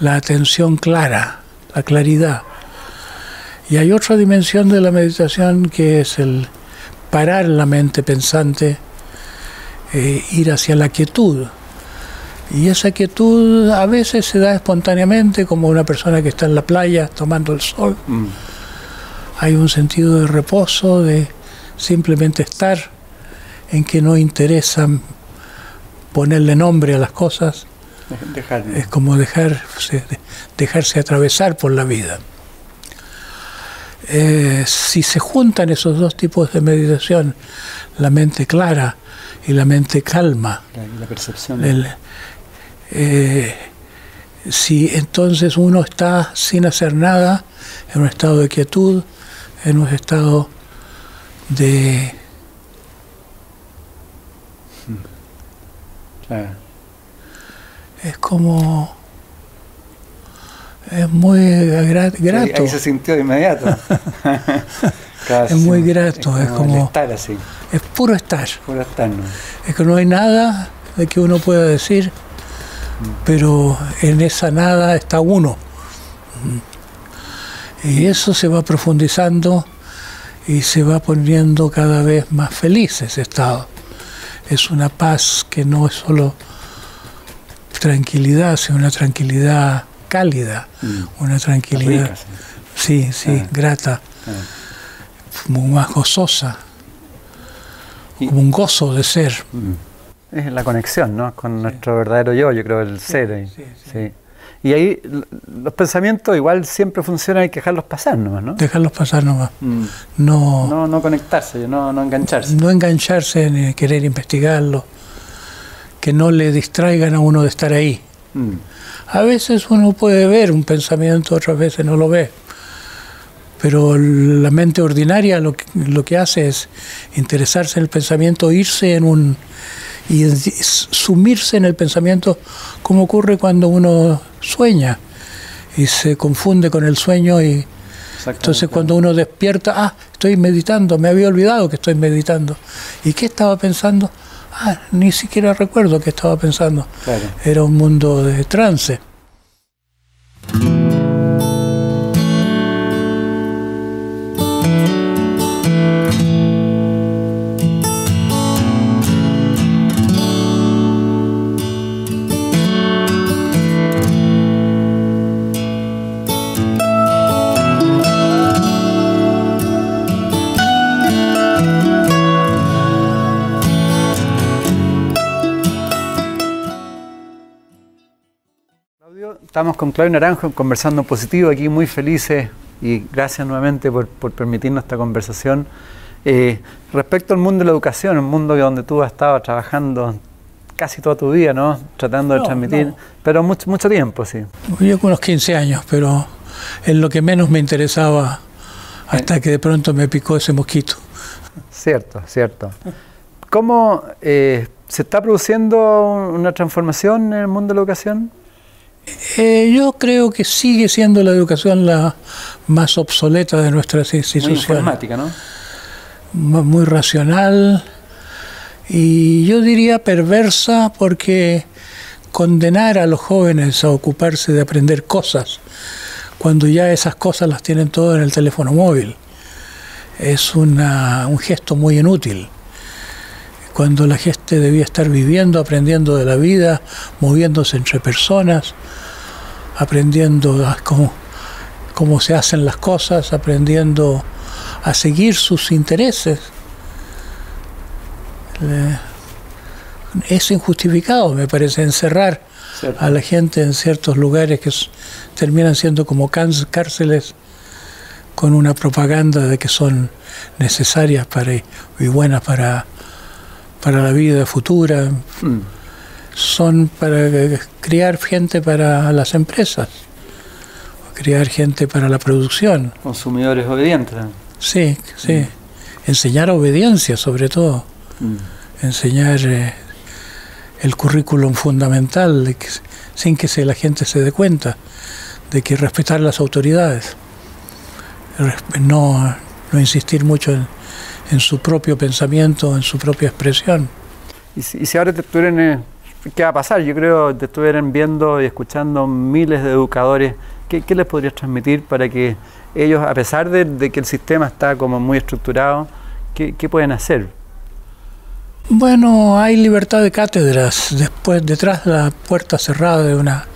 la atención clara, la claridad. Y hay otra dimensión de la meditación que es el parar la mente pensante, e ir hacia la quietud, y esa quietud a veces se da espontáneamente, como una persona que está en la playa tomando el sol. Mm. Hay un sentido de reposo, de simplemente estar, en que no interesa ponerle nombre a las cosas. Es como dejarse, dejarse atravesar por la vida. Eh, si se juntan esos dos tipos de meditación, la mente clara y la mente calma, la percepción. Eh, si entonces uno está sin hacer nada, en un estado de quietud, en un estado de... Es como... Es muy grato. ahí se sintió de inmediato. es muy grato, es como... estar así. Es puro estar. Puro estar, Es que no hay nada de que uno pueda decir pero en esa nada está uno. Y eso se va profundizando y se va poniendo cada vez más feliz ese estado. Es una paz que no es solo tranquilidad, sino una tranquilidad cálida, mm. una tranquilidad, sí, sí, ah. grata, ah. Como más gozosa, como un gozo de ser. Es la conexión, ¿no? Con nuestro verdadero yo, yo creo, el ser. Sí, sí, Y ahí los pensamientos igual siempre funcionan, hay que dejarlos pasar nomás, ¿no? Dejarlos pasar nomás. Mm. No, No, no conectarse, no, no engancharse. no engancharse ni querer investigarlo, que no le distraigan a uno de estar ahí. Mm. A veces uno puede ver un pensamiento, otras veces no lo ve. Pero la mente ordinaria lo que, lo que hace es interesarse en el pensamiento, irse en un. y sumirse en el pensamiento, como ocurre cuando uno sueña y se confunde con el sueño y entonces cuando uno despierta, ah, estoy meditando, me había olvidado que estoy meditando. ¿Y qué estaba pensando? Ah, ni siquiera recuerdo qué estaba pensando. Claro. Era un mundo de trance. Estamos con Claudio Naranjo conversando positivo aquí, muy felices y gracias nuevamente por, por permitirnos esta conversación. Eh, respecto al mundo de la educación, un mundo donde tú has estado trabajando casi toda tu vida, ¿no? Tratando de No, transmitir, no. pero mucho, mucho tiempo, sí. Yo con unos 15 años, pero es lo que menos me interesaba hasta que de pronto me picó ese mosquito. Cierto, cierto. ¿Cómo eh, se está produciendo una transformación en el mundo de la educación? Eh, yo creo que sigue siendo la educación la más obsoleta de nuestras Muy instituciones. informática, ¿no? mu- muy racional y yo diría perversa porque condenar a los jóvenes a ocuparse de aprender cosas cuando ya esas cosas las tienen todo en el teléfono móvil es una- un gesto muy inútil. Cuando la gente debía estar viviendo, aprendiendo de la vida, moviéndose entre personas, aprendiendo a cómo, cómo se hacen las cosas, aprendiendo a seguir sus intereses. Es injustificado, me parece, encerrar Cierto. a la gente en ciertos lugares que terminan siendo como cárceles con una propaganda de que son necesarias para, y buenas para, para la vida futura, Mm. son para criar gente para las empresas, criar gente para la producción. Consumidores obedientes. Sí, sí. Enseñar obediencia sobre todo, Mm. enseñar eh, el currículum fundamental, de que- sin que se, la gente se dé cuenta, de que respetar las autoridades, no, no insistir mucho en, en su propio pensamiento, en su propia expresión. Y si, y si ahora te estuvieran, eh, ¿qué va a pasar? Yo creo te estuvieran viendo y escuchando miles de educadores, ¿qué, qué les podrías transmitir para que ellos, a pesar de, de que el sistema está como muy estructurado, ¿qué, qué pueden hacer? Bueno, hay libertad de cátedras. Después, detrás de la puerta cerrada de una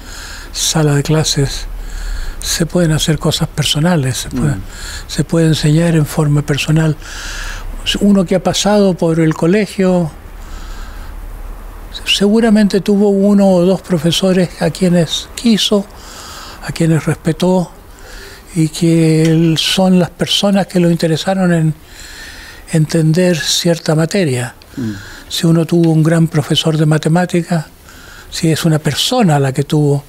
sala de clases, se pueden hacer cosas personales, se puede, se puede enseñar en forma personal. Uno que ha pasado por el colegio, seguramente tuvo uno o dos profesores a quienes quiso, a quienes respetó y que son las personas que lo interesaron en entender cierta materia. Si uno tuvo un gran profesor de matemática, si es una persona la que tuvo,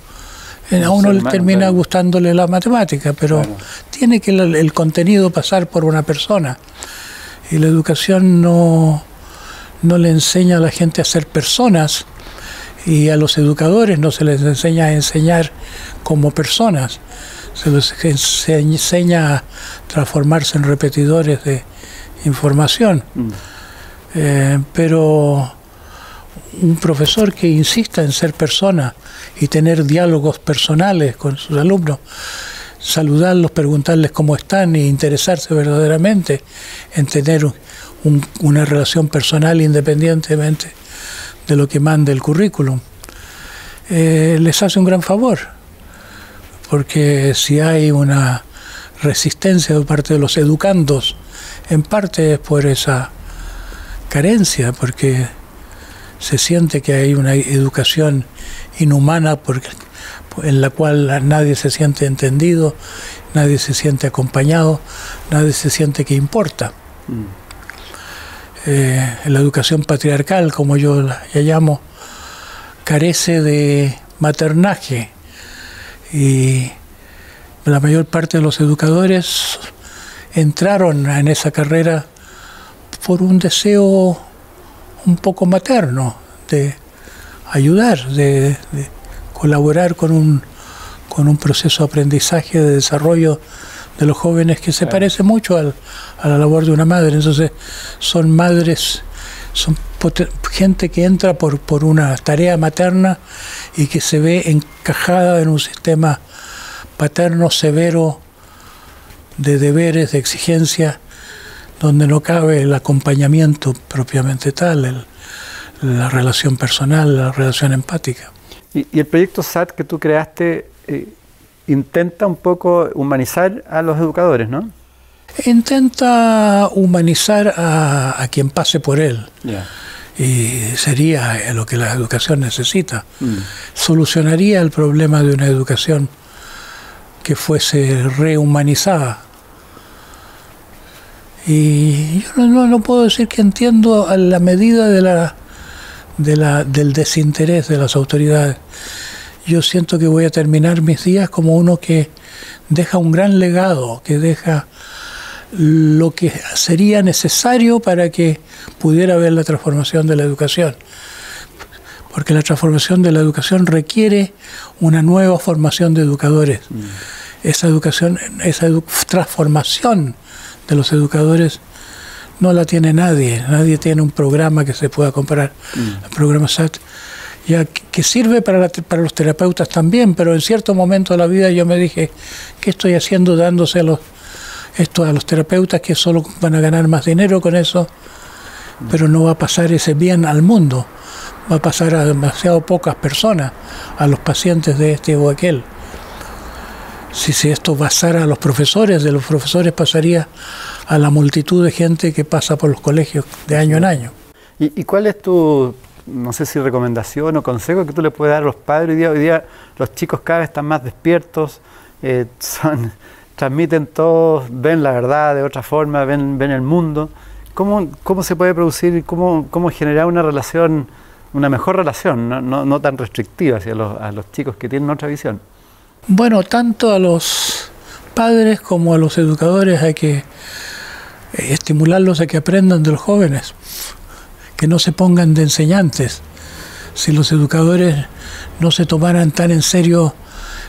eh, a Un uno le termina claro. gustándole la matemática, pero Claro. tiene que el, el contenido pasar por una persona. Y la educación no, no le enseña a la gente a ser personas y a los educadores no se les enseña a enseñar como personas, se les ense- enseña a transformarse en repetidores de información. Mm. Eh, pero un profesor que insista en ser persona y tener diálogos personales con sus alumnos, saludarlos, preguntarles cómo están e interesarse verdaderamente en tener un- un- una relación personal independientemente de lo que mande el currículum, eh, les hace un gran favor. Porque si hay una resistencia de parte de los educandos, en parte es por esa carencia, porque se siente que hay una educación inhumana porque, en la cual nadie se siente entendido, nadie se siente acompañado, nadie se siente que importa. Mm. Eh, la educación patriarcal, como yo la llamo, carece de maternaje y la mayor parte de los educadores entraron en esa carrera por un deseo un poco materno de ayudar, de, colaborar con un, con un proceso de aprendizaje, de desarrollo de los jóvenes que se parece mucho a la labor de una madre. Entonces son madres, son gente que entra por, por una tarea materna y que se ve encajada en un sistema paterno severo de deberes, de exigencia, donde no cabe el acompañamiento propiamente tal, la relación personal, la relación empática. Y, el proyecto SAT que tú creaste eh, intenta un poco humanizar a los educadores, ¿no? Intenta humanizar a, quien pase por él. Y sería lo que la educación necesita. Mm. Solucionaría el problema de una educación que fuese rehumanizada. Y yo no, puedo decir que entiendo a la medida de la, de la, del desinterés de las autoridades. Yo siento que voy a terminar mis días como uno que deja un gran legado, que deja lo que sería necesario para que pudiera haber la transformación de la educación. Porque la transformación de la educación requiere una nueva formación de educadores. Mm. Esa educación, esa transformación de los educadores no la tiene nadie. Nadie tiene un programa que se pueda comparar al mm. programa SAT. Ya, que sirve para, para los terapeutas también, pero en cierto momento de la vida yo me dije, ¿qué estoy haciendo dándose esto a los terapeutas que solo van a ganar más dinero con eso? Pero no va a pasar ese bien al mundo, va a pasar a demasiado pocas personas, a los pacientes de este o aquel si, esto pasara a los profesores, de los profesores pasaría a la multitud de gente que pasa por los colegios de año en año. ¿Y, cuál es tu, no sé si recomendación o consejo que tú le puedes dar a los padres? Hoy día, hoy día los chicos cada vez están más despiertos, eh, transmiten todo, ven la verdad de otra forma, ven, ven el mundo. ¿Cómo, cómo se puede producir, cómo, cómo generar una relación, una mejor relación, no, no, tan restrictiva hacia los, a los chicos que tienen otra visión? Bueno, tanto a los padres como a los educadores hay que eh, estimularlos a que aprendan de los jóvenes, que no se pongan de enseñantes. Si los educadores no se tomaran tan en serio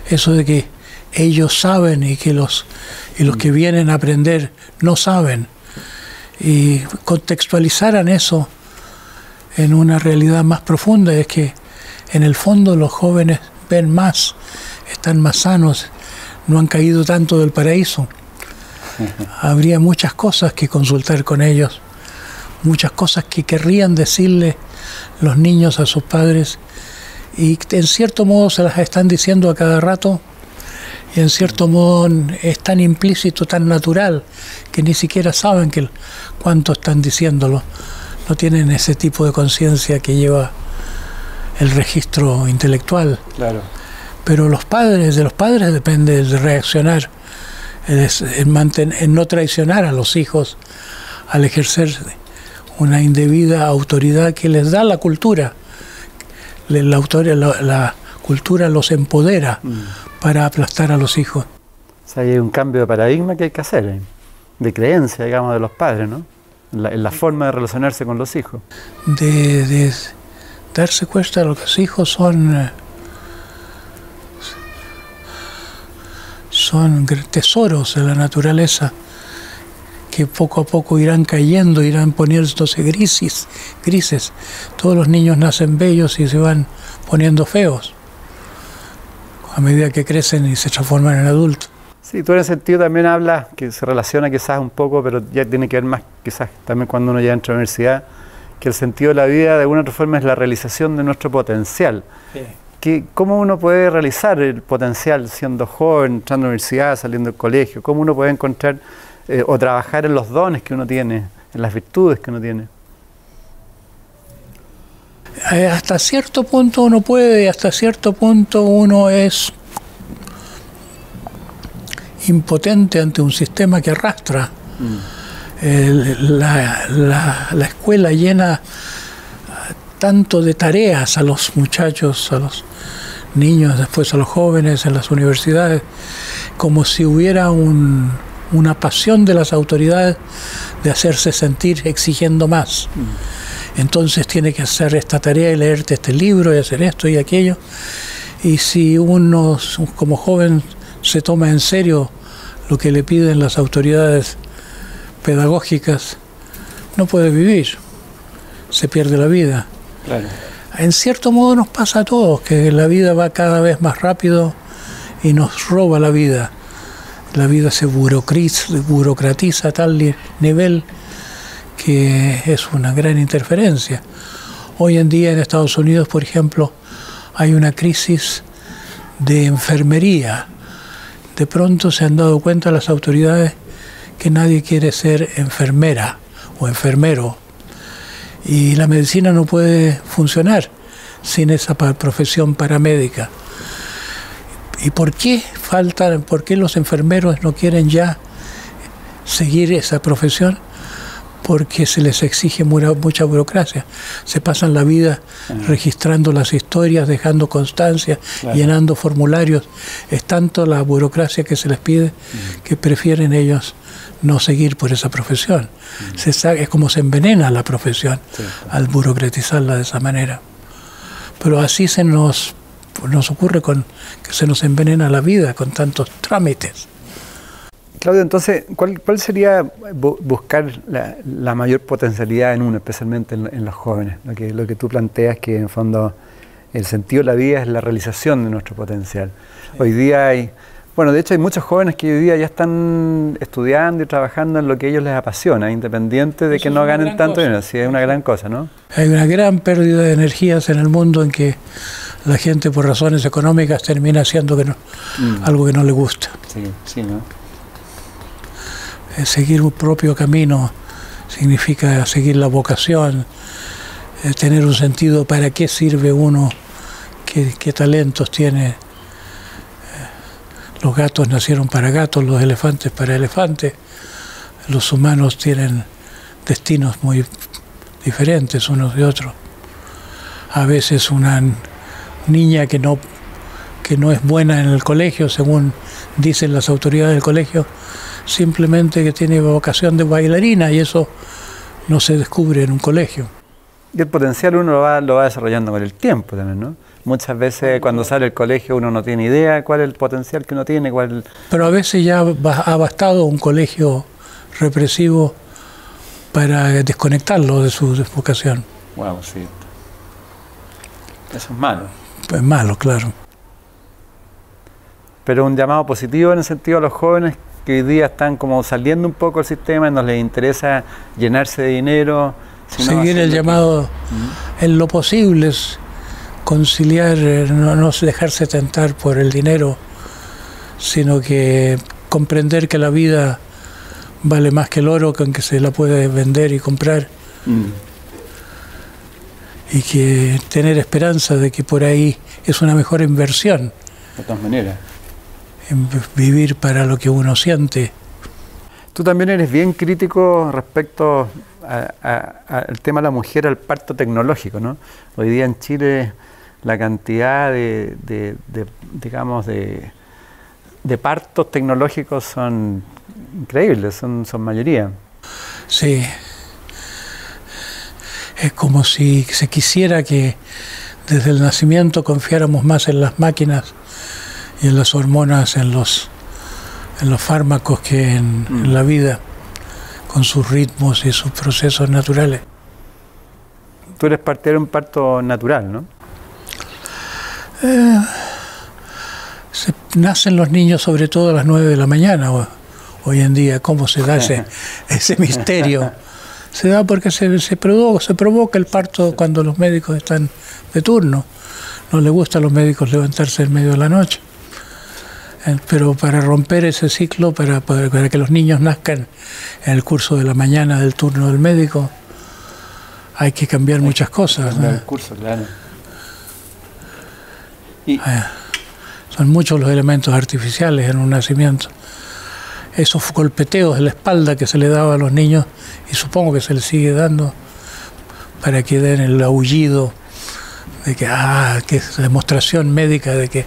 eso de que ellos saben y que los, y los que vienen a aprender no saben, y contextualizaran eso en una realidad más profunda, es que en el fondo los jóvenes ven más están más sanos, no han caído tanto del paraíso. Habría muchas cosas que consultar con ellos, muchas cosas que querrían decirle los niños a sus padres y en cierto modo se las están diciendo a cada rato y en cierto modo es tan implícito, tan natural, que ni siquiera saben que cuánto están diciéndolo. No tienen ese tipo de conciencia que lleva el registro intelectual. Claro. Pero los padres, de los padres depende de reaccionar, en, no traicionar a los hijos al ejercer una indebida autoridad que les da la cultura. La, la, cultura los empodera mm. para aplastar a los hijos. O sea, hay un cambio de paradigma que hay que hacer, ¿eh? de creencia, digamos, de los padres, ¿no? En la, forma de relacionarse con los hijos. De, de darse cuenta de que los hijos son son tesoros de la naturaleza que poco a poco irán cayendo, irán poniéndose grises, grises. Todos los niños nacen bellos y se van poniendo feos a medida que crecen y se transforman en adultos. Sí, tú en ese sentido también hablas, que se relaciona quizás un poco, pero ya tiene que ver más quizás también cuando uno ya entra a la universidad, que el sentido de la vida de alguna otra forma es la realización de nuestro potencial. Sí. ¿Cómo uno puede realizar el potencial siendo joven, entrando a la universidad, saliendo del colegio? ¿Cómo uno puede encontrar eh, o trabajar en los dones que uno tiene, en las virtudes que uno tiene? eh, hasta cierto punto uno puede, hasta cierto punto uno es impotente ante un sistema que arrastra. la, la, escuela llena tanto de tareas a los muchachos, a los niños, después a los jóvenes en las universidades, como si hubiera un, una pasión de las autoridades de hacerse sentir exigiendo más. Entonces tiene que hacer esta tarea y leerte este libro y hacer esto y aquello. Y si uno como joven se toma en serio lo que le piden las autoridades pedagógicas, no puede vivir, se pierde la vida. En cierto modo nos pasa a todos, que la vida va cada vez más rápido y nos roba la vida. La vida se burocratiza a tal nivel que es una gran interferencia. Hoy en día en Estados Unidos, por ejemplo, hay una crisis de enfermería. De pronto se han dado cuenta las autoridades que nadie quiere ser enfermera o enfermero. Y la medicina no puede funcionar sin esa profesión paramédica. ¿Y por qué faltan, por qué los enfermeros no quieren ya seguir esa profesión? Porque se les exige mucha burocracia. Se pasan la vida registrando las historias, dejando constancia, llenando formularios. Es tanto la burocracia que se les pide que prefieren ellos no seguir por esa profesión. se es como se envenena la profesión al burocratizarla de esa manera. Pero así se nos, nos ocurre con que se nos envenena la vida con tantos trámites. Claudio, entonces, ¿cuál, sería buscar la, mayor potencialidad en uno, especialmente en, los jóvenes? Lo que, lo que tú planteas que en fondo el sentido de la vida es la realización de nuestro potencial. Hoy día hay, bueno, de hecho hay muchos jóvenes que hoy día ya están estudiando y trabajando en lo que a ellos les apasiona, independiente de que no ganen tanto dinero. Sí, es una gran cosa, ¿no? Hay una gran pérdida de energías en el mundo en que la gente por razones económicas termina haciendo que no, mm. algo que no le gusta. Sí, sí, ¿no? Eh, seguir un propio camino significa seguir la vocación, eh, tener un sentido para qué sirve uno, qué, talentos tiene. Eh, los gatos nacieron para gatos, los elefantes para elefantes. Los humanos tienen destinos muy diferentes unos de otros. A veces una niña que no, que no es buena en el colegio, según dicen las autoridades del colegio, simplemente que tiene vocación de bailarina y eso no se descubre en un colegio. Y el potencial uno lo va, lo va desarrollando con el tiempo también, ¿no? Muchas veces cuando sale del colegio uno no tiene idea cuál es el potencial que uno tiene. Cuál... Pero a veces ya ha bastado un colegio represivo para desconectarlo de su vocación. Wow, sí. Eso es malo. Pues malo, claro. Pero un llamado positivo en el sentido a los jóvenes que hoy día están como saliendo un poco del sistema y no les interesa llenarse de dinero. Seguir el llamado en lo posible, conciliar, eh, no, no dejarse tentar por el dinero, sino que comprender que la vida vale más que el oro que se la puede vender y comprar. Mm. Y que tener esperanza de que por ahí es una mejor inversión. De todas maneras vivir para lo que uno siente. Tú también eres bien crítico respecto al tema de la mujer, al parto tecnológico, ¿no? Hoy día en Chile la cantidad de, digamos, de, partos tecnológicos son increíbles, son, son mayoría. Sí. Es como si se quisiera que desde el nacimiento confiáramos más en las máquinas y en las hormonas, en los, en los fármacos que en, mm. la vida, con sus ritmos y sus procesos naturales. Tú eres parte de un parto natural, ¿no? Eh, nacen los niños sobre todo a las 9 de la mañana hoy en día. ¿Cómo se da ese, ese misterio? Se da porque se, se, provoca, se provoca el parto cuando los médicos están de turno. No le gusta a los médicos levantarse en medio de la noche. Eh, pero para romper ese ciclo, para, para, que los niños nazcan en el curso de la mañana del turno del médico, hay que cambiar muchas cosas. El curso, claro. Y... Son muchos los elementos artificiales en un nacimiento. Esos golpeteos de la espalda que se le daba a los niños, y supongo que se les sigue dando, para que den el aullido de que, ah, que es demostración médica de que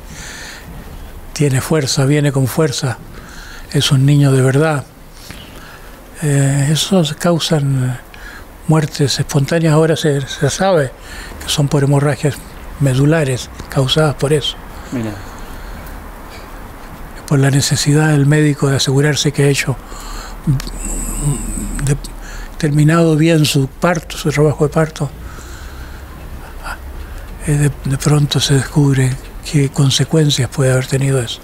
tiene fuerza, viene con fuerza, es un niño de verdad. Eh, esos causan muertes espontáneas, ahora se, se, sabe que son por hemorragias medulares causadas por eso. Mira por la necesidad del médico de asegurarse que ha hecho terminado bien su parto, su trabajo de parto, eh, de, pronto se descubre qué consecuencias puede haber tenido eso.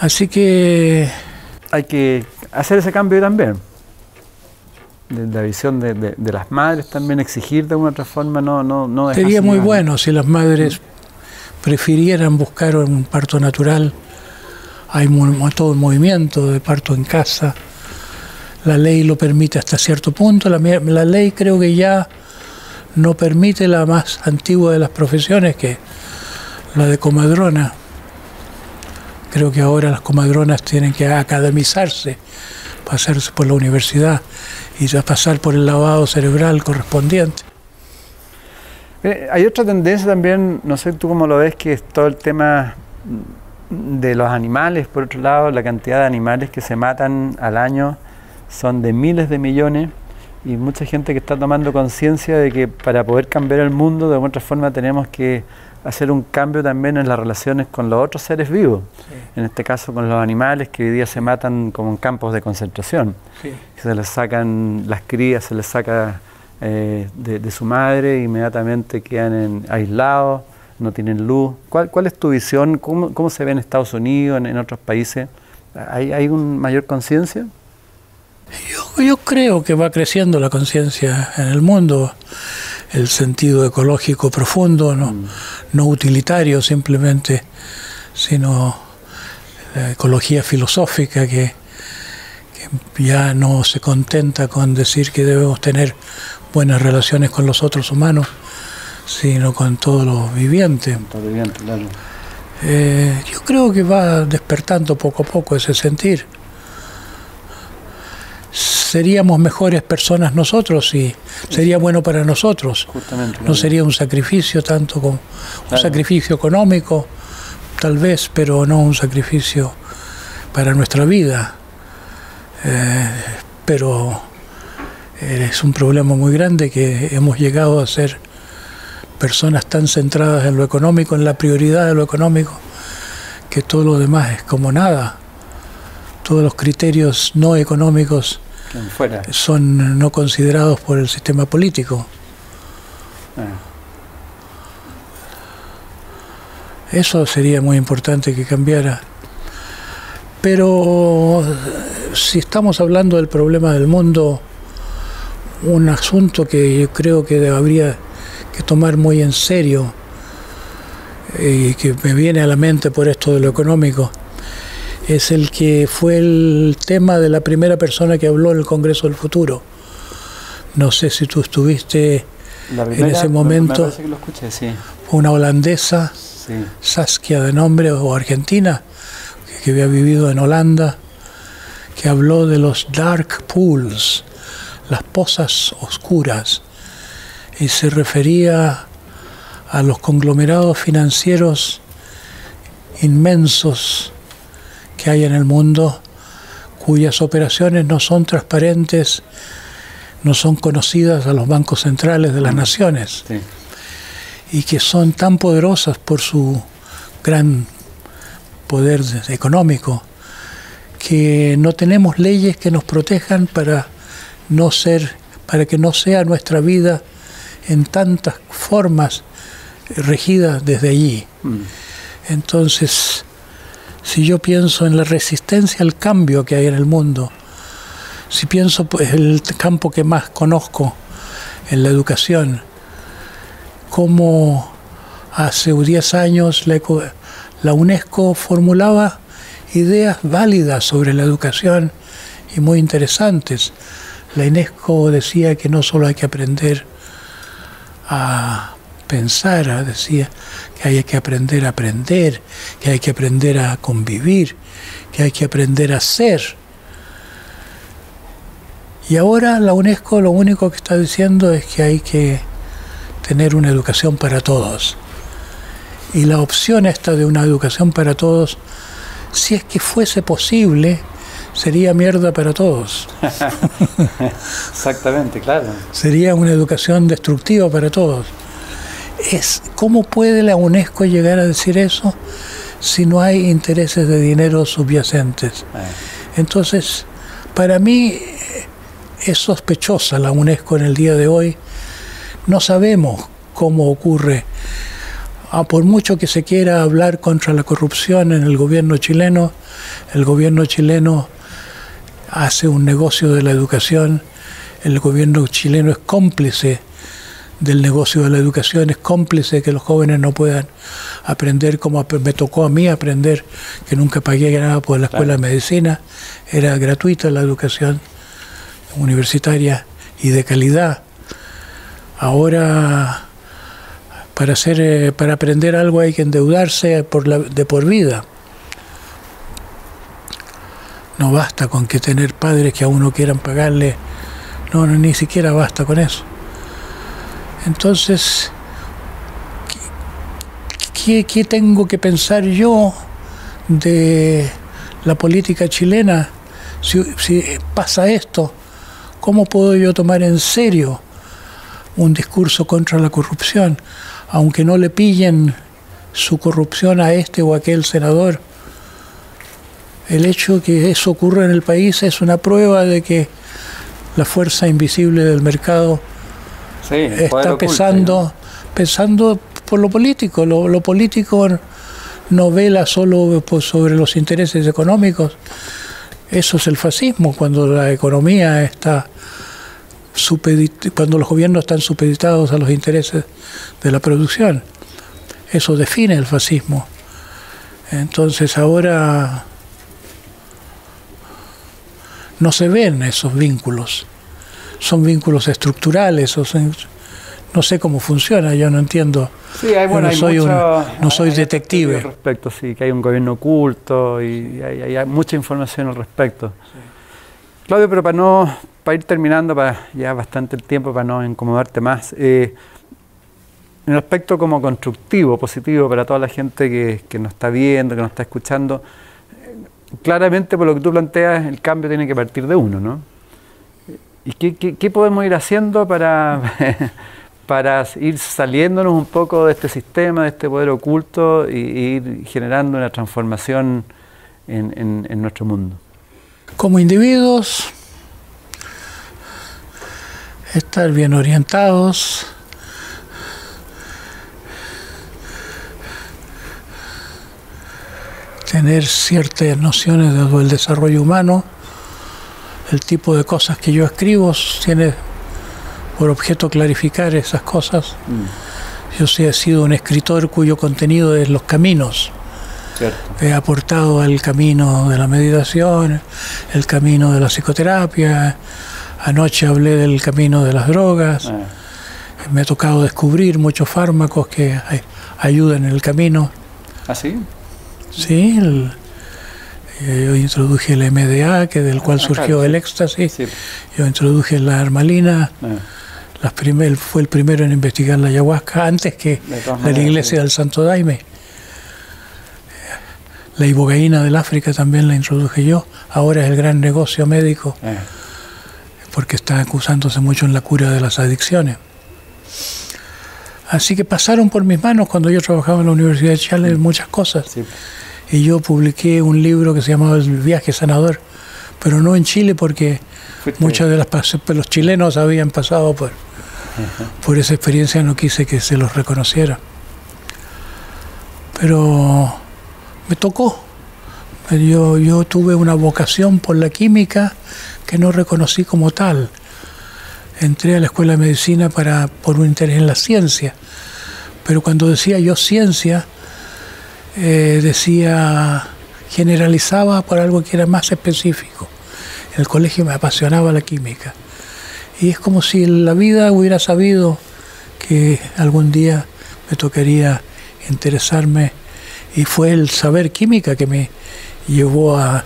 Así que... Hay que hacer ese cambio también. De la visión de, las madres también exigir de una otra forma, no, no, no Sería muy bueno si las madres prefirieran buscar un parto natural. Hay todo un movimiento de parto en casa. La ley lo permite hasta cierto punto. La, la ley creo que ya no permite la más antigua de las profesiones, que la de comadrona. Creo que ahora las comadronas tienen que academizarse, pasarse por la universidad y ya pasar por el lavado cerebral correspondiente. Hay otra tendencia también, no sé tú cómo lo ves, que es todo el tema de los animales. Por otro lado, la cantidad de animales que se matan al año son de miles de millones y mucha gente que está tomando conciencia de que para poder cambiar el mundo, de alguna otra forma tenemos que hacer un cambio también en las relaciones con los otros seres vivos. En este caso con los animales que hoy día se matan como en campos de concentración. Se les sacan las crías, se les saca eh, de, su madre, inmediatamente quedan aislados, no tienen luz. ¿Cuál, cuál es tu visión? ¿Cómo, ¿Cómo, se ve en Estados Unidos, en, otros países? ¿Hay, hay una mayor conciencia? Yo, yo, creo que va creciendo la conciencia en el mundo, el sentido ecológico profundo, no, mm. no utilitario simplemente, sino la ecología filosófica que, que ya no se contenta con decir que debemos tener buenas relaciones con los otros humanos, sino con todos los vivientes. Eh, yo creo que va despertando poco a poco ese sentir. Seríamos mejores personas nosotros y sería bueno para nosotros. no sería un sacrificio tanto como un sacrificio económico, tal vez, pero no un sacrificio para nuestra vida. Eh, pero es un problema muy grande que hemos llegado a ser personas tan centradas en lo económico, en la prioridad de lo económico, que todo lo demás es como nada. Todos los criterios no económicos son no considerados por el sistema político. Ah. Eso sería muy importante que cambiara. Pero si estamos hablando del problema del mundo, un asunto que yo creo que habría que tomar muy en serio y que me viene a la mente por esto de lo económico, es el que fue el tema de la primera persona que habló en el Congreso del Futuro. No sé si tú estuviste en ese momento. Una holandesa, Saskia de nombre, o argentina, que había vivido en Holanda, que habló de los dark pools, las pozas oscuras y se refería a los conglomerados financieros inmensos que hay en el mundo cuyas operaciones no son transparentes, no son conocidas a los bancos centrales de las naciones y que son tan poderosas por su gran poder económico que no tenemos leyes que nos protejan para no ser, para que no sea nuestra vida en tantas formas regidas desde allí. Mm. Entonces, si yo pienso en la resistencia al cambio que hay en el mundo, si pienso pues el campo que más conozco en la educación, como hace 10 años la, la UNESCO formulaba ideas válidas sobre la educación y muy interesantes. La UNESCO decía que no solo hay que aprender a pensar, decía que hay que aprender a aprender, que hay que aprender a convivir, que hay que aprender a ser. Y ahora la UNESCO lo único que está diciendo es que hay que tener una educación para todos. Y la opción esta de una educación para todos, si es que fuese posible, sería mierda para todos. Exactamente, claro. Sería una educación destructiva para todos. Es, ¿Cómo puede la UNESCO llegar a decir eso si no hay intereses de dinero subyacentes? Eh. Entonces, para mí es sospechosa la UNESCO en el día de hoy. No sabemos cómo ocurre. Ah, por mucho que se quiera hablar contra la corrupción en el gobierno chileno, el gobierno chileno hace un negocio de la educación, el gobierno chileno es cómplice del negocio de la educación, es cómplice de que los jóvenes no puedan aprender como me tocó a mí aprender, que nunca pagué nada por la escuela de medicina, era gratuita la educación universitaria y de calidad. Ahora, para, hacer, eh, para aprender algo hay que endeudarse por la, de por vida. No basta con que tener padres que a uno quieran pagarle, no, ni siquiera basta con eso. Entonces, ¿qué, ¿qué, tengo que pensar yo de la política chilena si, pasa esto? ¿Cómo puedo yo tomar en serio un discurso contra la corrupción, aunque no le pillen su corrupción a este o aquel senador? El hecho que eso ocurra en el país es una prueba de que la fuerza invisible del mercado está pesando, pesando por lo político. Lo, político no vela solo sobre los intereses económicos. Eso es el fascismo, cuando la economía está cuando los gobiernos están supeditados a los intereses de la producción. Eso define el fascismo. Entonces ahora no se ven esos vínculos. Son vínculos estructurales, o no sé cómo funciona, yo no entiendo. Sí, hay, bueno, no, soy no soy detective. Al respecto, sí, que hay un gobierno oculto y hay, mucha información al respecto. Claudio, pero para no para ir terminando, para ya bastante el tiempo, para no incomodarte más, eh, en el aspecto como constructivo, positivo para toda la gente que, que nos está viendo, que nos está escuchando, claramente por lo que tú planteas, el cambio tiene que partir de uno, ¿no? ¿Y qué, podemos ir haciendo para, para ir saliéndonos un poco de este sistema, de este poder oculto y, ir generando una transformación en, en nuestro mundo? Como individuos, estar bien orientados, tener ciertas nociones del desarrollo humano. El tipo de cosas que yo escribo tiene por objeto clarificar esas cosas. Mm. Yo sí he sido un escritor cuyo contenido es los caminos. He aportado al camino de la meditación, el camino de la psicoterapia. Anoche hablé del camino de las drogas. Ah. Me ha tocado descubrir muchos fármacos que ayudan en el camino. ¿Ah, sí? Sí, eh, yo introduje el MDA, que del cual ah, surgió el éxtasis. Yo introduje la armalina. Ah. fue el primero en investigar la ayahuasca antes que la iglesia del Santo Daime. La ibogaína del África también la introduje yo. Ahora es el gran negocio médico ah. porque está acusándose mucho en la cura de las adicciones. Así que pasaron por mis manos cuando yo trabajaba en la Universidad de Chile muchas cosas y yo publiqué un libro que se llamaba El viaje sanador, pero no en Chile porque muchos de los chilenos habían pasado por, por esa experiencia, no quise que se los reconociera. Pero me tocó. Yo, yo tuve una vocación por la química que no reconocí como tal. Entré a la escuela de medicina para, por un interés en la ciencia. Pero cuando decía yo ciencia, eh, decía, generalizaba por algo que era más específico. En el colegio me apasionaba la química. Y es como si la vida hubiera sabido que algún día me tocaría interesarme y fue el saber química que me llevó a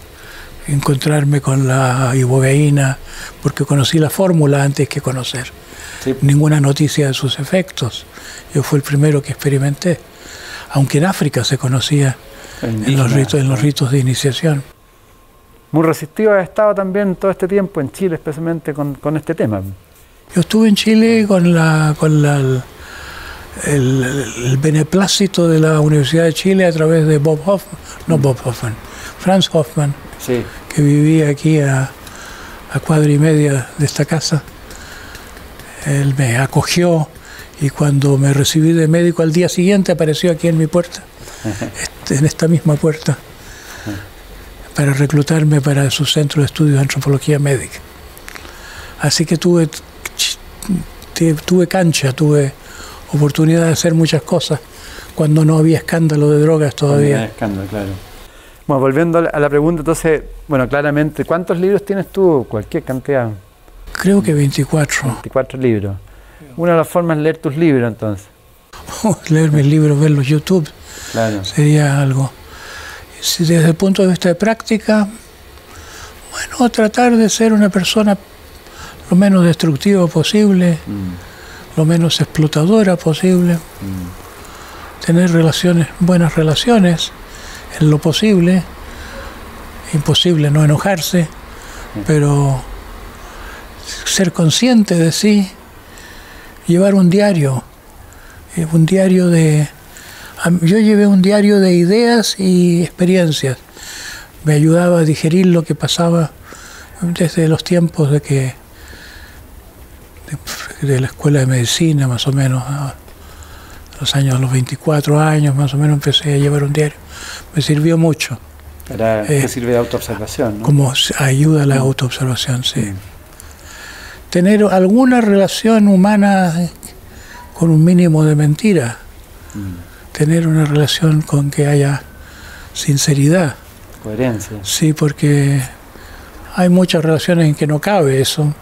encontrarme con la ibogaína porque conocí la fórmula antes que conocer ninguna noticia de sus efectos. Yo fui el primero que experimenté, aunque en África se conocía en los, ritos, en los ritos de iniciación. Muy resistivo ha estado también todo este tiempo en Chile, especialmente con, este tema. Yo estuve en Chile con la, con la, el, beneplácito de la Universidad de Chile a través de Bob Hoffman, no Bob Hoffman, Franz Hoffman, que vivía aquí a, a cuadra y media de esta casa. Él me acogió y cuando me recibí de médico al día siguiente apareció aquí en mi puerta, este, en esta misma puerta, para reclutarme para su centro de estudios de antropología médica. Así que tuve, tuve cancha, tuve oportunidad de hacer muchas cosas cuando no había escándalo de drogas todavía. escándalo, claro. Bueno, volviendo a la pregunta, entonces, bueno, claramente, ¿cuántos libros tienes tú? Cualquier cantidad. Creo que 24. 24 libros. Una de las formas es leer tus libros entonces. leer mis libros, verlos YouTube, claro. sería algo. Desde el punto de vista de práctica, bueno, tratar de ser una persona lo menos destructiva posible, mm. lo menos explotadora posible, mm. tener relaciones, buenas relaciones en lo posible, imposible no enojarse, pero ser consciente de sí, llevar un diario, eh, un diario de... Yo llevé un diario de ideas y experiencias. Me ayudaba a digerir lo que pasaba desde los tiempos de que de, la escuela de medicina, más o menos, a los años, los 24 años, más o menos, empecé a llevar un diario. Me sirvió mucho. Era, eh, sirve de autoobservación, Como ayuda a la autoobservación, sí. Mm tener alguna relación humana con un mínimo de mentira, mm. tener una relación con que haya sinceridad. Coherencia. Sí, porque hay muchas relaciones en que no cabe eso.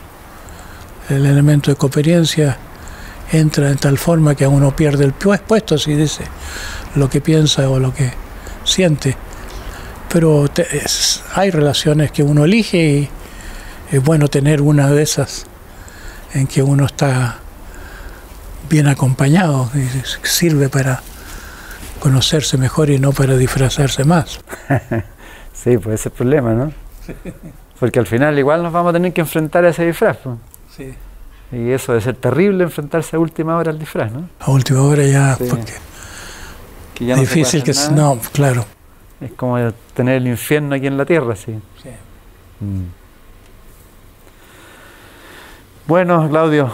El elemento de coherencia entra en tal forma que uno pierde el puesto si dice lo que piensa o lo que siente. Pero hay relaciones que uno elige y es bueno tener una de esas en que uno está bien acompañado y sirve para conocerse mejor y no para disfrazarse más. sí, pues ese es el problema, ¿no? Porque al final igual nos vamos a tener que enfrentar a ese disfraz. Sí. Y eso debe ser terrible enfrentarse a última hora al disfraz, ¿no? A última hora ya, porque que ya no difícil que no, claro. Es como tener el infierno aquí en la tierra, sí. sí. Mm. Bueno, Claudio,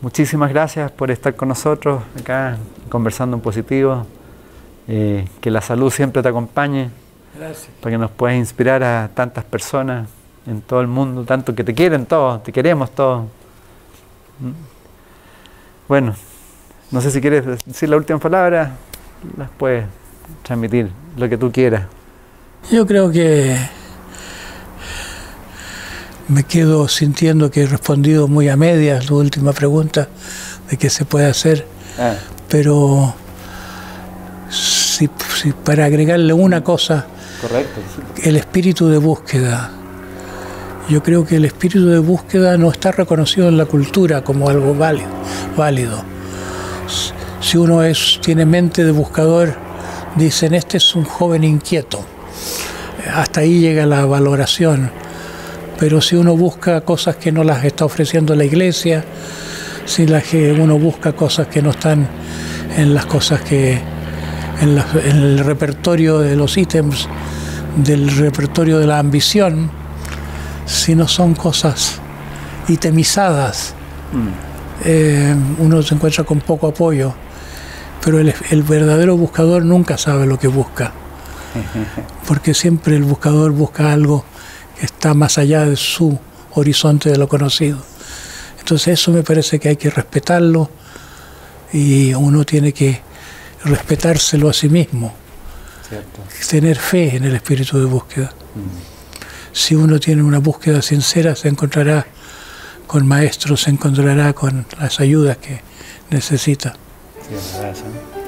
muchísimas gracias por estar con nosotros acá conversando en positivo. Eh, que la salud siempre te acompañe. Gracias. Para que nos puedas inspirar a tantas personas en todo el mundo, tanto que te quieren todos, te queremos todos. Mm. Bueno, no sé si quieres decir la última palabra, las puedes transmitir, lo que tú quieras. Yo creo que me quedo sintiendo que he respondido muy a medias la última pregunta de qué se puede hacer, ah. pero si, para agregarle una cosa, el espíritu de búsqueda. Yo creo que el espíritu de búsqueda no está reconocido en la cultura como algo válido. válido. Si uno es, tiene mente de buscador, dicen, este es un joven inquieto. Hasta ahí llega la valoración pero si uno busca cosas que no las está ofreciendo la iglesia, si la que uno busca cosas que no están en las cosas que en, el repertorio de los ítems del repertorio de la ambición, si no son cosas itemizadas, mm. eh, uno se encuentra con poco apoyo, pero el, el verdadero buscador nunca sabe lo que busca, porque siempre el buscador busca algo está más allá de su horizonte de lo conocido. Entonces eso me parece que hay que respetarlo y uno tiene que respetárselo a sí mismo, tener fe en el espíritu de búsqueda. Mm. Si uno tiene una búsqueda sincera se encontrará con maestros se encontrará con las ayudas que necesita. Sí.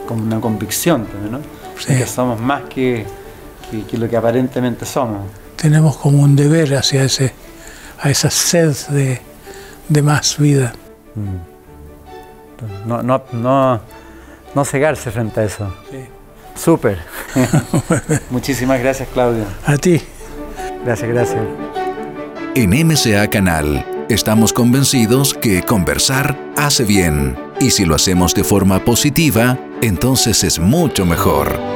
Como una convicción también, ¿no? Sí. Que somos más que, que- que lo que aparentemente somos. Tenemos como un deber hacia ese, a esa sed de, de más vida. No, no, no, no cegarse frente a eso. Súper. Muchísimas gracias, Claudio. A ti. Gracias, gracias. En MCA Canal estamos convencidos que conversar hace bien y si lo hacemos de forma positiva, entonces es mucho mejor.